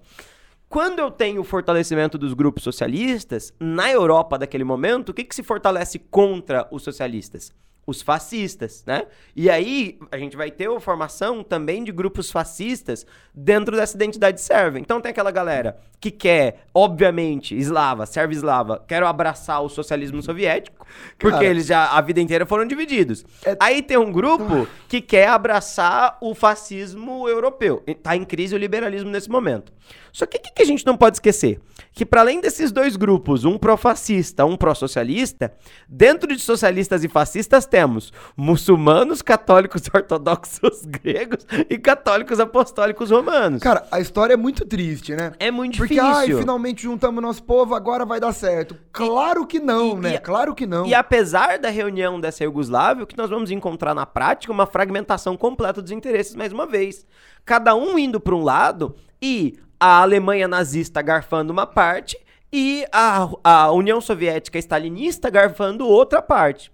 B: Quando eu tenho o fortalecimento dos grupos socialistas, na Europa daquele momento, o que, que se fortalece contra os socialistas? Os fascistas, né? E aí a gente vai ter a formação também de grupos fascistas dentro dessa identidade sérvia. Então tem aquela galera que quer, obviamente, eslava, serve eslava, quer abraçar o socialismo soviético, porque
A: Cara.
B: eles já a vida inteira foram divididos.
A: É-
B: Aí tem um grupo que quer abraçar o fascismo europeu. Tá em crise o liberalismo nesse momento. Só que o que, que a gente não pode esquecer? Que para além desses dois grupos, um pró-fascista, um pró-socialista, dentro de socialistas e fascistas temos muçulmanos, católicos ortodoxos gregos e católicos apostólicos romanos.
A: Cara, a história é muito triste, né?
B: é muito
A: Porque,
B: difícil.
A: ai, finalmente juntamos nosso povo, agora vai dar certo. Claro que não,
B: e-
A: né?
B: e-
A: claro que não.
B: E apesar da reunião dessa Iugoslávia, o que nós vamos encontrar na prática é uma fragmentação completa dos interesses mais uma vez. Cada um indo para um lado e a Alemanha nazista garfando uma parte e a, a União Soviética stalinista garfando outra parte.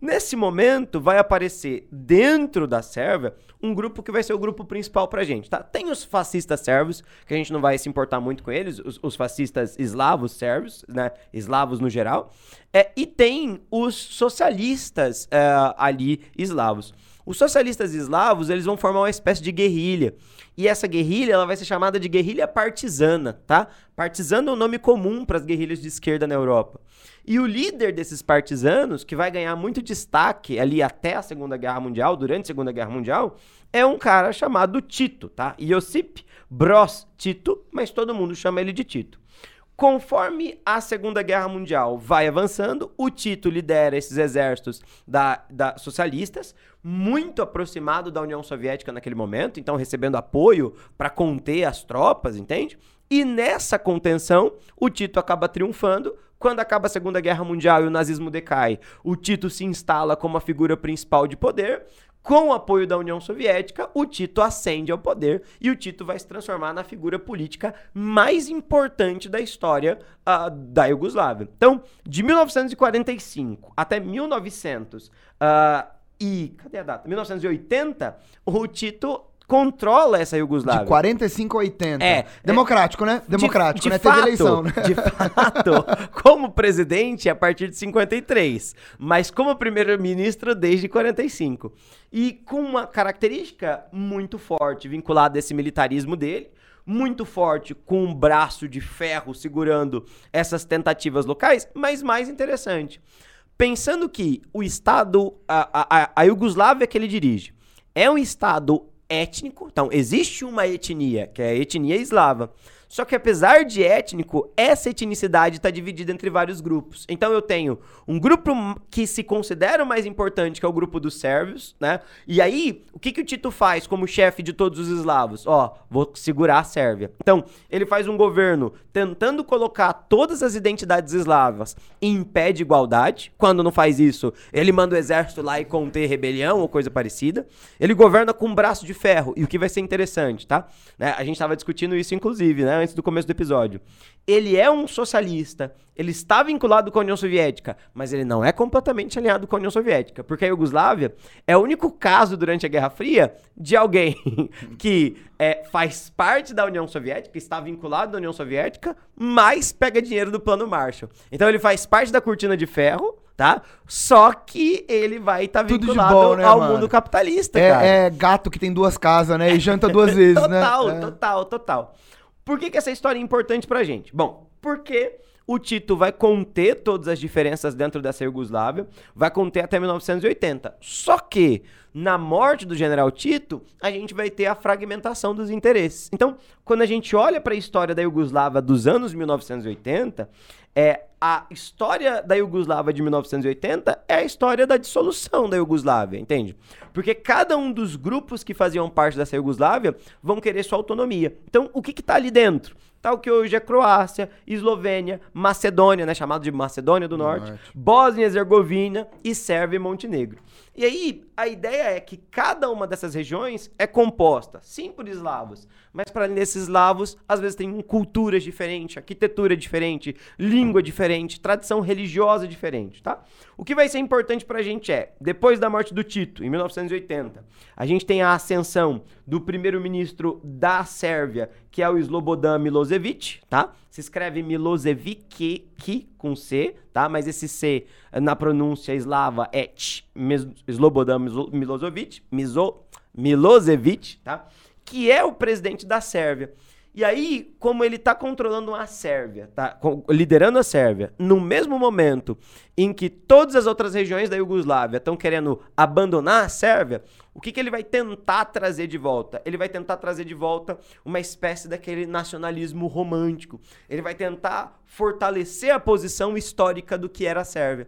B: Nesse momento, vai aparecer dentro da Sérvia um grupo que vai ser o grupo principal pra gente, tá? Tem os fascistas sérvios, que a gente não vai se importar muito com eles, os, os fascistas eslavos sérvios, né? Eslavos no geral. É, e tem os socialistas é, ali eslavos. Os socialistas eslavos, eles vão formar uma espécie de guerrilha. E essa guerrilha, ela vai ser chamada de guerrilha partisana, tá? Partisano é um nome comum para as guerrilhas de esquerda na Europa. E o líder desses partisanos, que vai ganhar muito destaque ali até a Segunda Guerra Mundial, durante a Segunda Guerra Mundial, é um cara chamado Tito, tá? Iosip Broz Tito, mas todo mundo chama ele de Tito. Conforme a Segunda Guerra Mundial vai avançando, o Tito lidera esses exércitos da, da, socialistas, muito aproximado da União Soviética naquele momento, então recebendo apoio para conter as tropas, entende? E nessa contenção, o Tito acaba triunfando, quando acaba a Segunda Guerra Mundial e o nazismo decai, o Tito se instala como a figura principal de poder. Com o apoio da União Soviética, o Tito ascende ao poder e o Tito vai se transformar na figura política mais importante da história uh, da Iugoslávia. Então, de 1945 até 1900 uh, ah, e cadê a data? 1980, o Tito controla essa Iugoslávia.
A: De 45 a 80.
B: É.
A: Democrático, né? Democrático,
B: de, de
A: né?
B: Fato,
A: Teve eleição, né?
B: De fato, como presidente a partir de 53, mas como primeiro-ministro desde 45. E com uma característica muito forte vinculada a esse militarismo dele, muito forte, com um braço de ferro segurando essas tentativas locais, mas mais interessante. Pensando que o Estado, a, a, a Iugoslávia que ele dirige, é um Estado étnico. Então, existe uma etnia, que é a etnia eslava. Só que apesar de étnico, essa etnicidade está dividida entre vários grupos. Então eu tenho um grupo que se considera o mais importante, que é o grupo dos sérvios, né? E aí, o que, que o Tito faz como chefe de todos os eslavos? Ó, vou segurar a Sérvia. Então, ele faz um governo tentando colocar todas as identidades eslavas em pé de igualdade. Quando não faz isso, ele manda o exército lá e conter rebelião ou coisa parecida. Ele governa com um braço de ferro. E o que vai ser interessante, tá? Né? A gente estava discutindo isso, inclusive, né? Antes do começo do episódio. Ele é um socialista, ele está vinculado com a União Soviética, mas ele não é completamente alinhado com a União Soviética, porque a Iugoslávia é o único caso durante a Guerra Fria de alguém que é, faz parte da União Soviética, está vinculado à União Soviética, mas pega dinheiro do Plano Marshall. Então ele faz parte da cortina de ferro, tá? Só que ele vai estar tá vinculado bom, né, ao mano? mundo capitalista,
A: é,
B: cara.
A: É gato que tem duas casas, né? E janta duas vezes,
B: total,
A: né?
B: Total, é. total, total. Por que, que essa história é importante pra gente? Bom, porque o Tito vai conter todas as diferenças dentro dessa Iugoslávia, vai conter até 1980. Só que, na morte do general Tito, a gente vai ter a fragmentação dos interesses. Então, quando a gente olha para a história da Iugoslávia dos anos 1980, é a história da Iugoslávia de 1980 é a história da dissolução da Iugoslávia, entende? Porque cada um dos grupos que faziam parte dessa Iugoslávia vão querer sua autonomia. Então, o que está ali dentro? Tá o que hoje é Croácia, Eslovênia, Macedônia, né, chamado de Macedônia do Norte, Norte. Bósnia e Herzegovina e Sérvia e Montenegro. E aí, a ideia é que cada uma dessas regiões é composta, sim, por eslavos, mas para além desses eslavos, às vezes tem culturas diferentes, arquitetura diferente, língua diferente, tradição religiosa diferente, tá? O que vai ser importante para a gente é, depois da morte do Tito, em 1980, a gente tem a ascensão do primeiro-ministro da Sérvia, que é o Slobodan Milosevic, tá? Se escreve Milosevic com C, tá? Mas esse C na pronúncia eslava é Ch, Slobodan Milosevic, Milosevic, tá? Que é o presidente da Sérvia. E aí, como ele está controlando a Sérvia, tá liderando a Sérvia, no mesmo momento em que todas as outras regiões da Iugoslávia estão querendo abandonar a Sérvia, o que, que ele vai tentar trazer de volta? Ele vai tentar trazer de volta uma espécie daquele nacionalismo romântico. Ele vai tentar fortalecer a posição histórica do que era a Sérvia.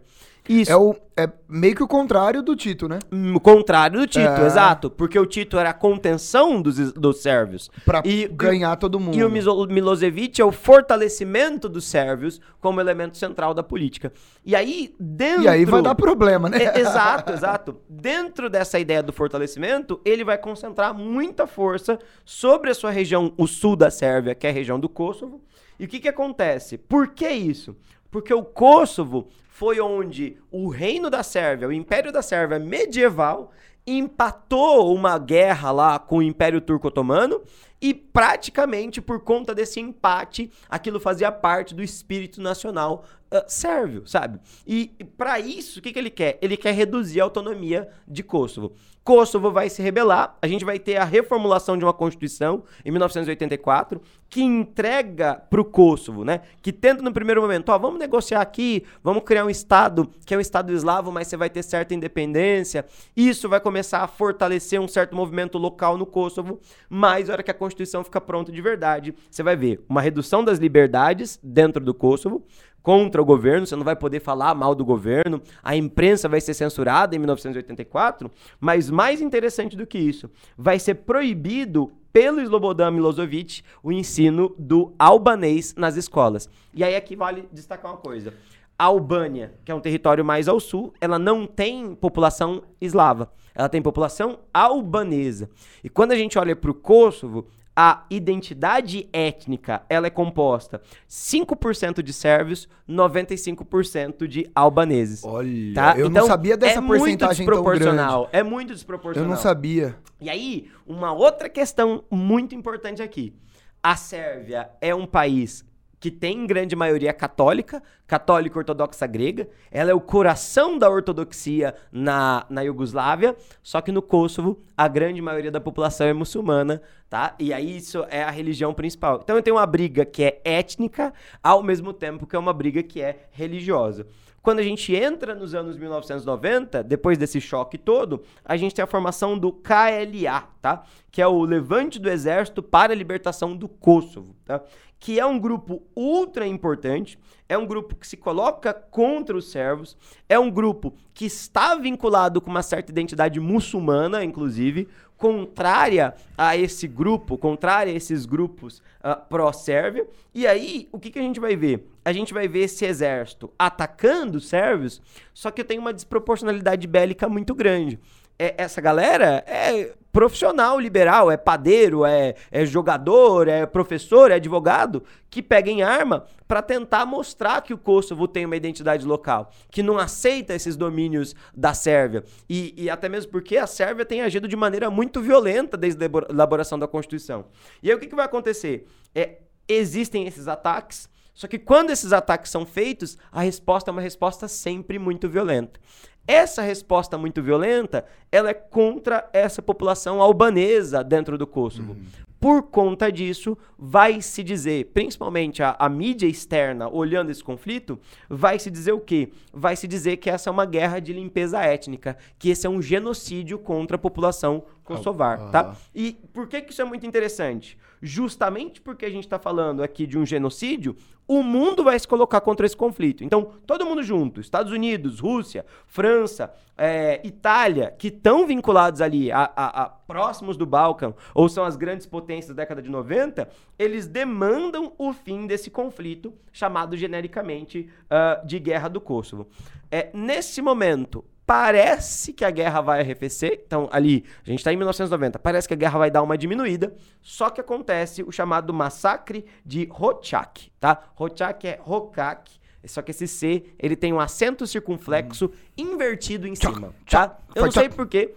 A: Isso. É, o, é meio que o contrário do Tito, né?
B: O contrário do Tito, é... exato. Porque o Tito era a contenção dos, dos sérvios.
A: Pra e, ganhar todo mundo.
B: E o Milosevic é o fortalecimento dos sérvios como elemento central da política. E aí, dentro...
A: E aí vai dar problema, né?
B: É, exato, exato. Dentro dessa ideia do fortalecimento, ele vai concentrar muita força sobre a sua região, o sul da Sérvia, que é a região do Kosovo. E o que que acontece? Por que isso? Porque o Kosovo foi onde o reino da Sérvia, o Império da Sérvia medieval, empatou uma guerra lá com o Império Turco Otomano e praticamente por conta desse empate, aquilo fazia parte do espírito nacional uh, sérvio, sabe? E, e para isso, o que, que ele quer? Ele quer reduzir a autonomia de Kosovo. Kosovo vai se rebelar, a gente vai ter a reformulação de uma constituição em 1984 que entrega para o Kosovo, né? Que tenta no primeiro momento, ó, vamos negociar aqui, vamos criar um estado que é um estado eslavo, mas você vai ter certa independência. Isso vai começar a fortalecer um certo movimento local no Kosovo, mas na hora que a constituição fica pronta de verdade, você vai ver uma redução das liberdades dentro do Kosovo, contra o governo, você não vai poder falar mal do governo, a imprensa vai ser censurada em 1984, mas mais interessante do que isso, vai ser proibido pelo Slobodan Milosevic o ensino do albanês nas escolas. E aí aqui vale destacar uma coisa. A Albânia, que é um território mais ao sul, ela não tem população eslava. Ela tem população albanesa. E quando a gente olha para o Kosovo, a identidade étnica ela é composta 5% de sérvios, 95% de albaneses.
A: Olha, tá? eu então, não sabia dessa é porcentagem
B: muito desproporcional,
A: tão grande.
B: É muito desproporcional.
A: Eu não sabia.
B: E aí, uma outra questão muito importante aqui. A Sérvia é um país que tem grande maioria católica, católica ortodoxa grega. Ela é o coração da ortodoxia na, na Iugoslávia, só que no Kosovo a grande maioria da população é muçulmana, tá? E aí isso é a religião principal. Então eu tenho uma briga que é étnica, ao mesmo tempo que é uma briga que é religiosa. Quando a gente entra nos anos 1990, depois desse choque todo, a gente tem a formação do KLA, tá? Que é o Levante do Exército para a Libertação do Kosovo, tá? Que é um grupo ultra importante, é um grupo que se coloca contra os servos, é um grupo que está vinculado com uma certa identidade muçulmana, inclusive, contrária a esse grupo, contrária a esses grupos uh, pró-Sérvia. E aí, o que, que a gente vai ver? A gente vai ver esse exército atacando os sérvios, só que tem uma desproporcionalidade bélica muito grande é, essa galera é profissional liberal, é padeiro, é, é jogador, é professor, é advogado, que pega em arma para tentar mostrar que o Kosovo tem uma identidade local, que não aceita esses domínios da Sérvia. E, e até mesmo porque a Sérvia tem agido de maneira muito violenta desde a elaboração da Constituição. E aí o que, que vai acontecer? É, existem esses ataques, só que quando esses ataques são feitos, a resposta é uma resposta sempre muito violenta. Essa resposta muito violenta, ela é contra essa população albanesa dentro do Kosovo. Uhum. Por conta disso, vai se dizer, principalmente a, a, mídia externa olhando esse conflito, vai se dizer o quê? Vai se dizer que essa é uma guerra de limpeza étnica, que esse é um genocídio contra a população kosovar, tá? E por que, que isso é muito interessante? Justamente porque a gente está falando aqui de um genocídio, o mundo vai se colocar contra esse conflito. Então, todo mundo junto, Estados Unidos, Rússia, França, é, Itália, que estão vinculados ali a, a, a, próximos do Balcão, ou são as grandes potências da década de 90, eles demandam o fim desse conflito, chamado genericamente uh, de Guerra do Kosovo. É, nesse momento, parece que a guerra vai arrefecer. Então, ali, a gente está em 1990, parece que a guerra vai dar uma diminuída. Só que acontece o chamado massacre de Rochak, tá? Rochak é Rokak. Só que esse C, ele tem um acento circunflexo hum. invertido em cima, tá? Eu não sei porquê.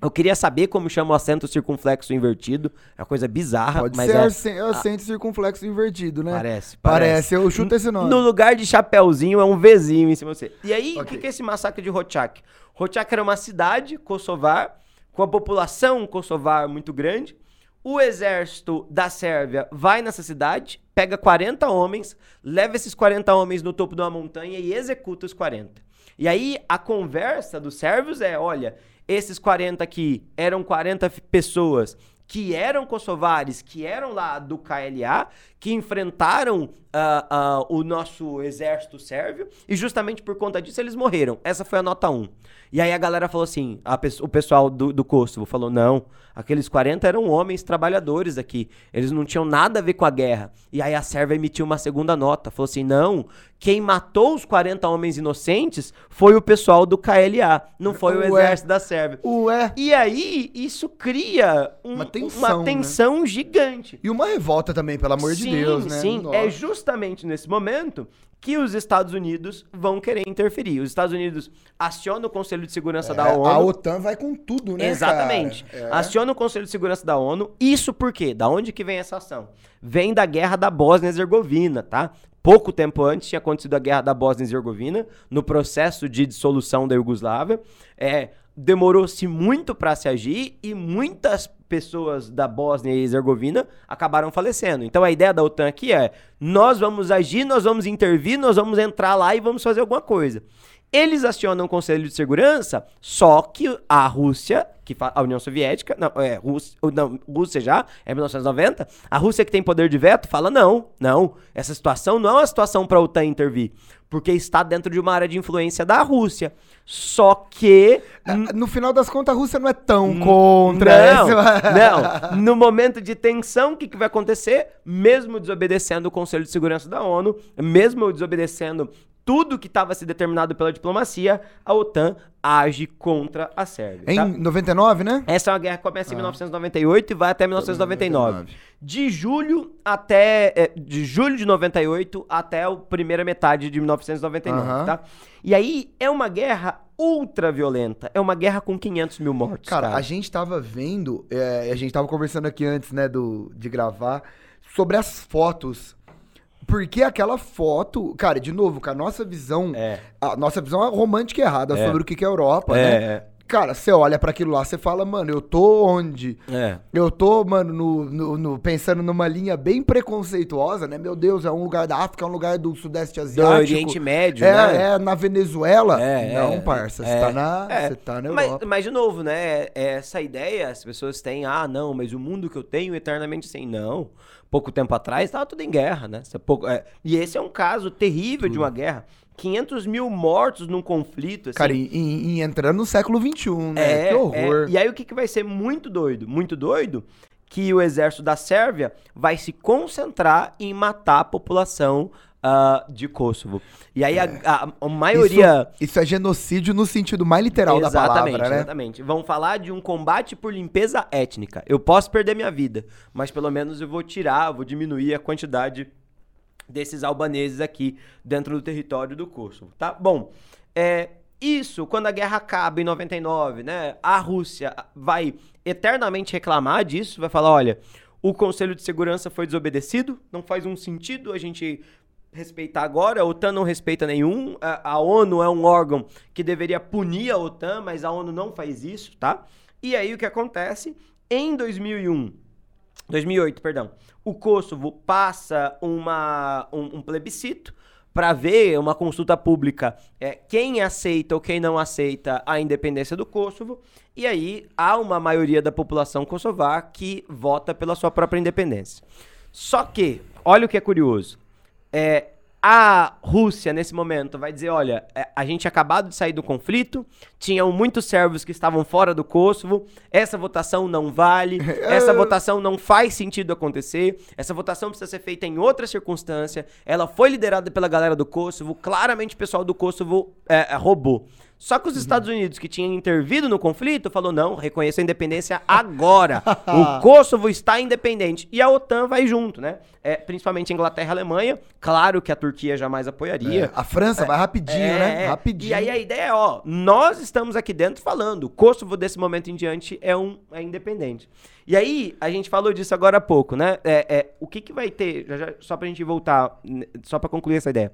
B: Eu queria saber como chama o acento circunflexo invertido. É uma coisa bizarra.
A: Pode
B: mas
A: ser é... acento circunflexo invertido, né?
B: Parece,
A: parece. Parece, eu chuto esse nome.
B: No lugar de chapéuzinho é um Vzinho em cima de você. E aí, okay. o que, que é esse massacre de Rochak? Rochak era uma cidade kosovar, com a população kosovar muito grande. O exército da Sérvia vai nessa cidade, pega 40 homens, leva esses 40 homens no topo de uma montanha e executa os 40. E aí, a conversa dos sérvios é, olha esses 40 aqui eram 40 pessoas que eram kosovares, que eram lá do KLA, que enfrentaram uh, uh, o nosso exército sérvio, e justamente por conta disso eles morreram. Essa foi a nota 1. E aí a galera falou assim, a, o pessoal do, do Kosovo falou, não, aqueles 40 eram homens trabalhadores aqui, eles não tinham nada a ver com a guerra. E aí a Sérvia emitiu uma segunda nota, falou assim, não, quem matou os 40 homens inocentes foi o pessoal do KLA, não foi o Ué. exército da Sérvia.
A: Ué.
B: E aí isso cria um, uma tensão, uma tensão né? gigante.
A: E uma revolta também, pelo amor sim, de Deus, né?
B: Sim, é justamente nesse momento que os Estados Unidos vão querer interferir. Os Estados Unidos acionam o Conselho de Segurança é, da ONU.
A: A OTAN vai com tudo, né?
B: Exatamente. É. Aciona o Conselho de Segurança da ONU. Isso por quê? Da onde que vem essa ação? Vem da guerra da Bósnia-Herzegovina, tá? Pouco tempo antes tinha acontecido a guerra da Bósnia-Herzegovina, no processo de dissolução da Iugoslávia. É, demorou-se muito para se agir e muitas pessoas da Bósnia e Herzegovina acabaram falecendo. Então a ideia da OTAN aqui é: nós vamos agir, nós vamos intervir, nós vamos entrar lá e vamos fazer alguma coisa. Eles acionam o Conselho de Segurança, só que a Rússia, que a União Soviética, não, é, Rússia, não, Rússia já, é 1990, a Rússia que tem poder de veto fala: não, não, essa situação não é uma situação para a OTAN intervir, porque está dentro de uma área de influência da Rússia. Só que.
A: É, no final das contas, a Rússia não é tão contra.
B: Não, não. No momento de tensão, o que, que vai acontecer? Mesmo desobedecendo o Conselho de Segurança da ONU, mesmo desobedecendo tudo que estava se determinado pela diplomacia, a OTAN age contra a Sérvia.
A: Tá? Em 99, né?
B: Essa é uma guerra que começa em 1998 ah. e vai até 1999. 99. De julho até. É, de julho de 98 até a primeira metade de 1999, uhum. tá? E aí é uma guerra ultra violenta. É uma guerra com 500 mil mortos.
A: Cara, cara. a gente tava vendo, é, a gente tava conversando aqui antes, né, do, de gravar, sobre as fotos porque aquela foto, cara, de novo, com a nossa visão, é. a nossa visão é romântica e errada é. sobre o que é Europa, é, né? É. Cara, você olha para aquilo lá, você fala, mano, eu tô onde? É. Eu tô, mano, no, no, no, pensando numa linha bem preconceituosa, né? Meu Deus, é um lugar da África, é um lugar do Sudeste Asiático. Do
B: Oriente Médio,
A: é,
B: né?
A: É, na Venezuela. É, Não, é, parça, você tá, na, você tá na
B: Europa. Mas, mas, de novo, né? Essa ideia, as pessoas têm, ah, não, mas o mundo que eu tenho eternamente sem. Não pouco tempo atrás, estava tudo em guerra, né? Pouco, é, e esse é um caso terrível tudo. de uma guerra. 500 mil mortos num conflito. Assim.
A: Cara, e, e, entrando no século XXI, né? É, que horror.
B: É. E aí o que, que vai ser muito doido? Muito doido que o exército da Sérvia vai se concentrar em matar a população uh, de Kosovo. E aí é. a, a, maioria.
A: Isso, isso, é genocídio no sentido mais literal exatamente, da palavra, né?
B: Exatamente. Vão falar de um combate por limpeza étnica. Eu posso perder minha vida, mas pelo menos eu vou tirar, vou diminuir a quantidade desses albaneses aqui dentro do território do Kosovo, tá? Bom, é, isso, quando a guerra acaba em 99, né? A Rússia vai eternamente reclamar disso, vai falar, olha, o Conselho de Segurança foi desobedecido, não faz um sentido a gente respeitar agora, a OTAN não respeita nenhum, a, a, ONU é um órgão que deveria punir a OTAN, mas a ONU não faz isso, tá? E aí o que acontece? Em 2001, 2008, perdão, o Kosovo passa uma, um, um plebiscito para ver uma consulta pública é, quem aceita ou quem não aceita a independência do Kosovo, e aí há uma maioria da população kosovar que vota pela sua própria independência. Só que, olha o que é curioso, é, a Rússia, nesse momento, vai dizer: olha, é, a gente acabado de sair do conflito, tinham muitos servos que estavam fora do Kosovo, essa votação não vale, essa votação não faz sentido acontecer, essa votação precisa ser feita em outra circunstância, ela foi liderada pela galera do Kosovo, claramente o pessoal do Kosovo é, é roubou. Só que os Estados Unidos, que tinham intervido no conflito, falou: não, reconheça a independência agora. o Kosovo está independente. E a OTAN vai junto, né? É, principalmente a Inglaterra e a Alemanha. Claro que a Turquia jamais apoiaria. É,
A: a França é, vai rapidinho, é, né?
B: Rapidinho. E aí a ideia é: ó, nós estamos aqui dentro falando. O Kosovo, desse momento em diante, é um é independente. E aí, a gente falou disso agora há pouco, né? É, é, o que, que vai ter, já, já, só pra gente voltar, só pra concluir essa ideia.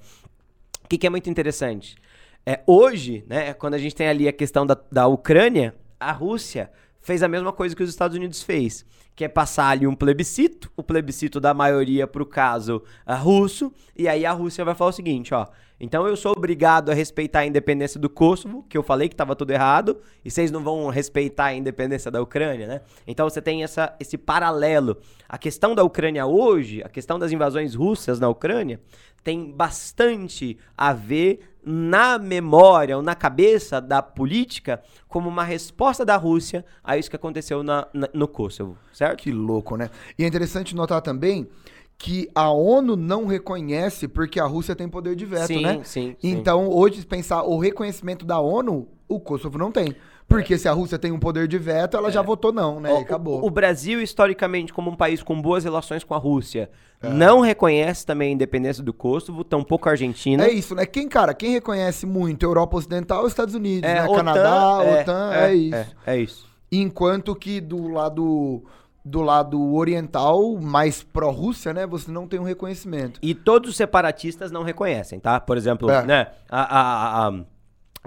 B: O que, que é muito interessante? É, hoje, né, quando a gente tem ali a questão da, da Ucrânia, a Rússia fez a mesma coisa que os Estados Unidos fez, que é passar ali um plebiscito, o plebiscito da maioria para o caso a russo, e aí a Rússia vai falar o seguinte, ó, então eu sou obrigado a respeitar a independência do Kosovo, que eu falei que estava tudo errado, e vocês não vão respeitar a independência da Ucrânia, né? Então você tem essa, esse paralelo. A questão da Ucrânia hoje, a questão das invasões russas na Ucrânia, tem bastante a ver na memória ou na cabeça da política como uma resposta da Rússia a isso que aconteceu na, na, no Kosovo, certo?
A: Que louco, né? E é interessante notar também que a ONU não reconhece porque a Rússia tem poder de veto,
B: sim,
A: né?
B: Sim, sim.
A: Então, hoje, pensar o reconhecimento da ONU, o Kosovo não tem. Porque é. se a Rússia tem um poder de veto, ela é. já votou não, né?
B: O,
A: e acabou.
B: O, o, Brasil, historicamente, como um país com boas relações com a Rússia, é. não reconhece também a independência do Kosovo, tampouco a Argentina.
A: É isso, né? Quem, cara, quem reconhece muito Europa Ocidental, os Estados Unidos,
B: é,
A: né?
B: OTAN,
A: Canadá,
B: é,
A: OTAN, é, isso.
B: É, isso.
A: Enquanto que do lado do lado oriental, mais pró-Rússia, né? Você não tem um reconhecimento.
B: E todos os separatistas não reconhecem, tá? Por exemplo,
A: É.
B: né? A, a, a, a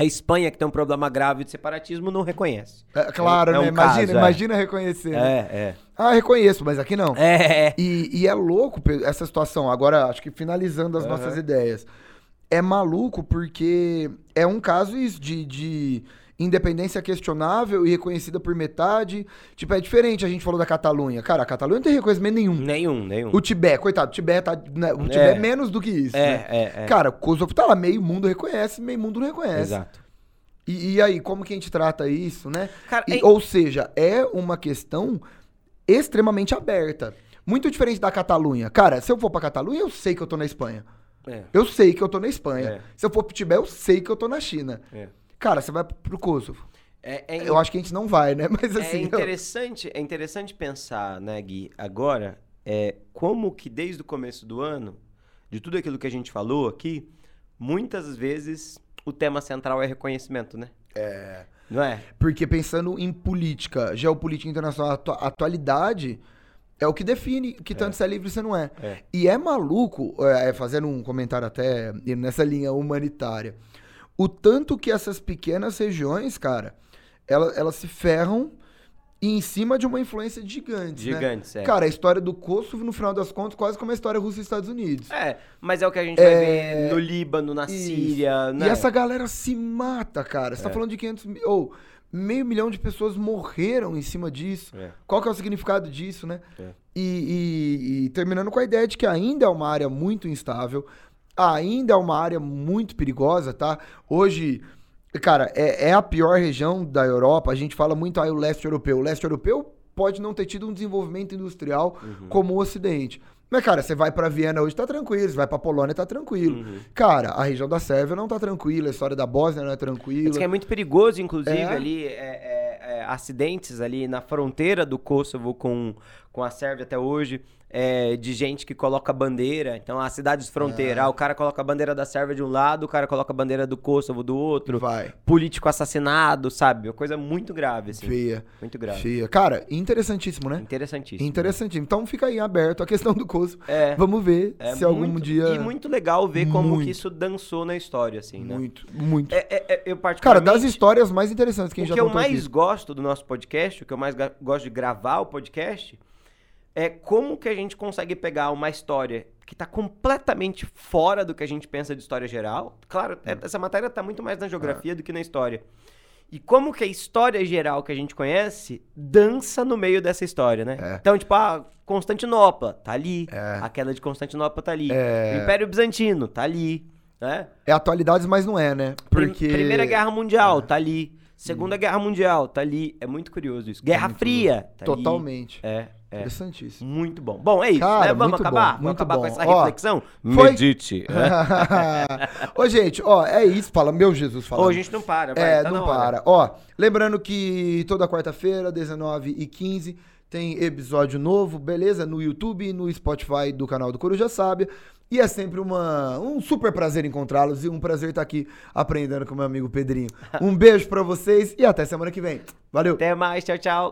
B: Espanha, que tem um problema grave de separatismo, não reconhece.
A: É, claro,
B: É um
A: né? Imagina,
B: caso, é.
A: imagina reconhecer. né?
B: É, é.
A: Ah, reconheço, mas aqui não.
B: É, é.
A: E, e é louco essa situação. Agora, acho que finalizando as
B: Aham.
A: nossas ideias. É maluco porque é um caso isso de, de independência questionável e reconhecida por metade. Tipo, é diferente. A gente falou da Catalunha. Cara, a Catalunha não tem reconhecimento nenhum.
B: Nenhum, nenhum.
A: O Tibete, coitado, o Tibete tá. né, o Tibete é menos do que isso.
B: É,
A: né?
B: é, é.
A: Cara, o Kosovo tá lá, meio mundo reconhece, meio mundo não reconhece.
B: Exato.
A: E, e aí, como que a gente trata isso, né?
B: Cara,
A: E-
B: é-
A: Ou seja, é uma questão extremamente aberta. Muito diferente da Catalunha. Cara, se eu for pra Catalunha, eu sei que eu tô na Espanha.
B: É,
A: Eu sei que eu tô na Espanha.
B: É.
A: Se eu for pro Tibete, eu sei que eu tô na China.
B: é.
A: Cara, você vai pro Kosovo.
B: É, é,
A: Eu acho que a gente não vai, né? Mas
B: é
A: assim. eu-
B: interessante, é interessante pensar, né, Gui, agora, é, como que desde o começo do ano, de tudo aquilo que a gente falou aqui, muitas vezes o tema central é reconhecimento, né?
A: É.
B: Não é?
A: Porque pensando em política, geopolítica internacional, atu- atualidade é o que define que tanto você é livre você não é.
B: É.
A: E é maluco, é, fazendo um comentário até nessa linha humanitária, o tanto que essas pequenas regiões, cara, elas, elas se ferram em cima de uma influência gigante. né?
B: Gigantes, é.
A: Cara, a história do Kosovo, no final das contas, quase como a história Rússia e Estados Unidos.
B: É, mas é o que a gente vai
A: É,
B: ver no Líbano, na
A: Isso.
B: Síria, né?
A: E essa galera se mata, cara. Você tá
B: É.
A: falando de 500 mil. Ou meio milhão de pessoas morreram em cima disso.
B: É.
A: Qual que é o significado disso, né?
B: É.
A: E, e- e terminando com a ideia de que ainda é uma área muito instável, ainda é uma área muito perigosa, tá? Hoje, cara, é, é a pior região da Europa. A gente fala muito aí o leste europeu. O leste europeu pode não ter tido um desenvolvimento industrial
B: Uhum.
A: como o ocidente. Mas, cara, você vai pra Viena hoje, tá tranquilo. Você vai pra Polônia, tá tranquilo.
B: Uhum.
A: Cara, a região da Sérvia não tá tranquila. A história da Bósnia não é tranquila.
B: Diz que é muito perigoso, inclusive,
A: É.
B: ali, é, é, é, acidentes ali na fronteira do Kosovo com, com a Sérvia até hoje, é, de gente que coloca bandeira. Então, as cidades fronteira,
A: É.
B: ah, o cara coloca a bandeira da Sérvia de um lado, o cara coloca a bandeira do Kosovo do outro.
A: Vai.
B: Político assassinado, sabe? Uma coisa muito grave, assim.
A: Feia.
B: Muito grave.
A: Feia. Cara, interessantíssimo, né?
B: Interessantíssimo.
A: Interessantíssimo. Então fica aí aberto a questão do Kosovo.
B: É.
A: Vamos ver
B: É
A: se algum
B: muito-
A: dia.
B: E muito legal ver como
A: Muito.
B: que isso dançou na história, assim, né?
A: Muito, muito.
B: É, é- é- eu
A: Cara,
B: particularmente...
A: das histórias mais interessantes que a
B: o
A: gente
B: que
A: já
B: eu
A: contou
B: mais
A: aqui.
B: gosto do nosso podcast, o que eu mais gosto de gravar o podcast, é como que a gente consegue pegar uma história que tá completamente fora do que a gente pensa de história geral. Claro, é- essa matéria tá muito mais na geografia do que na história. E como que a história geral que a gente conhece dança no meio dessa história, né?
A: É.
B: Então, tipo, a Constantinopla tá ali.
A: É.
B: A queda de Constantinopla tá ali.
A: É.
B: O Império Bizantino tá ali. Né?
A: É atualidades, mas não é, né? Porque.
B: Primeira Guerra Mundial, tá ali. Segunda Guerra Mundial, tá ali. É muito curioso isso. Guerra Fria, tá ali.
A: Totalmente.
B: É, é.
A: Interessantíssimo.
B: Muito bom. Bom, é isso,
A: Cara,
B: né? Vamos acabar?
A: bom,
B: Vamos
A: muito
B: acabar
A: bom.
B: com essa
A: Ó,
B: reflexão?
A: foi-
B: Medite.
A: Ô, gente, ó, é isso. Fala, meu Jesus, fala.
B: Ô, a gente não para, vai,
A: É,
B: tá
A: não para. Ó, lembrando que toda quarta-feira, 19 e 15 tem episódio novo, beleza? No YouTube e no Spotify do canal do Coruja Sábia. E é sempre uma, um super prazer encontrá-los e um prazer estar aqui aprendendo com meu amigo Pedrinho. Um beijo pra vocês e até semana que vem. Valeu!
B: Até mais, tchau, tchau.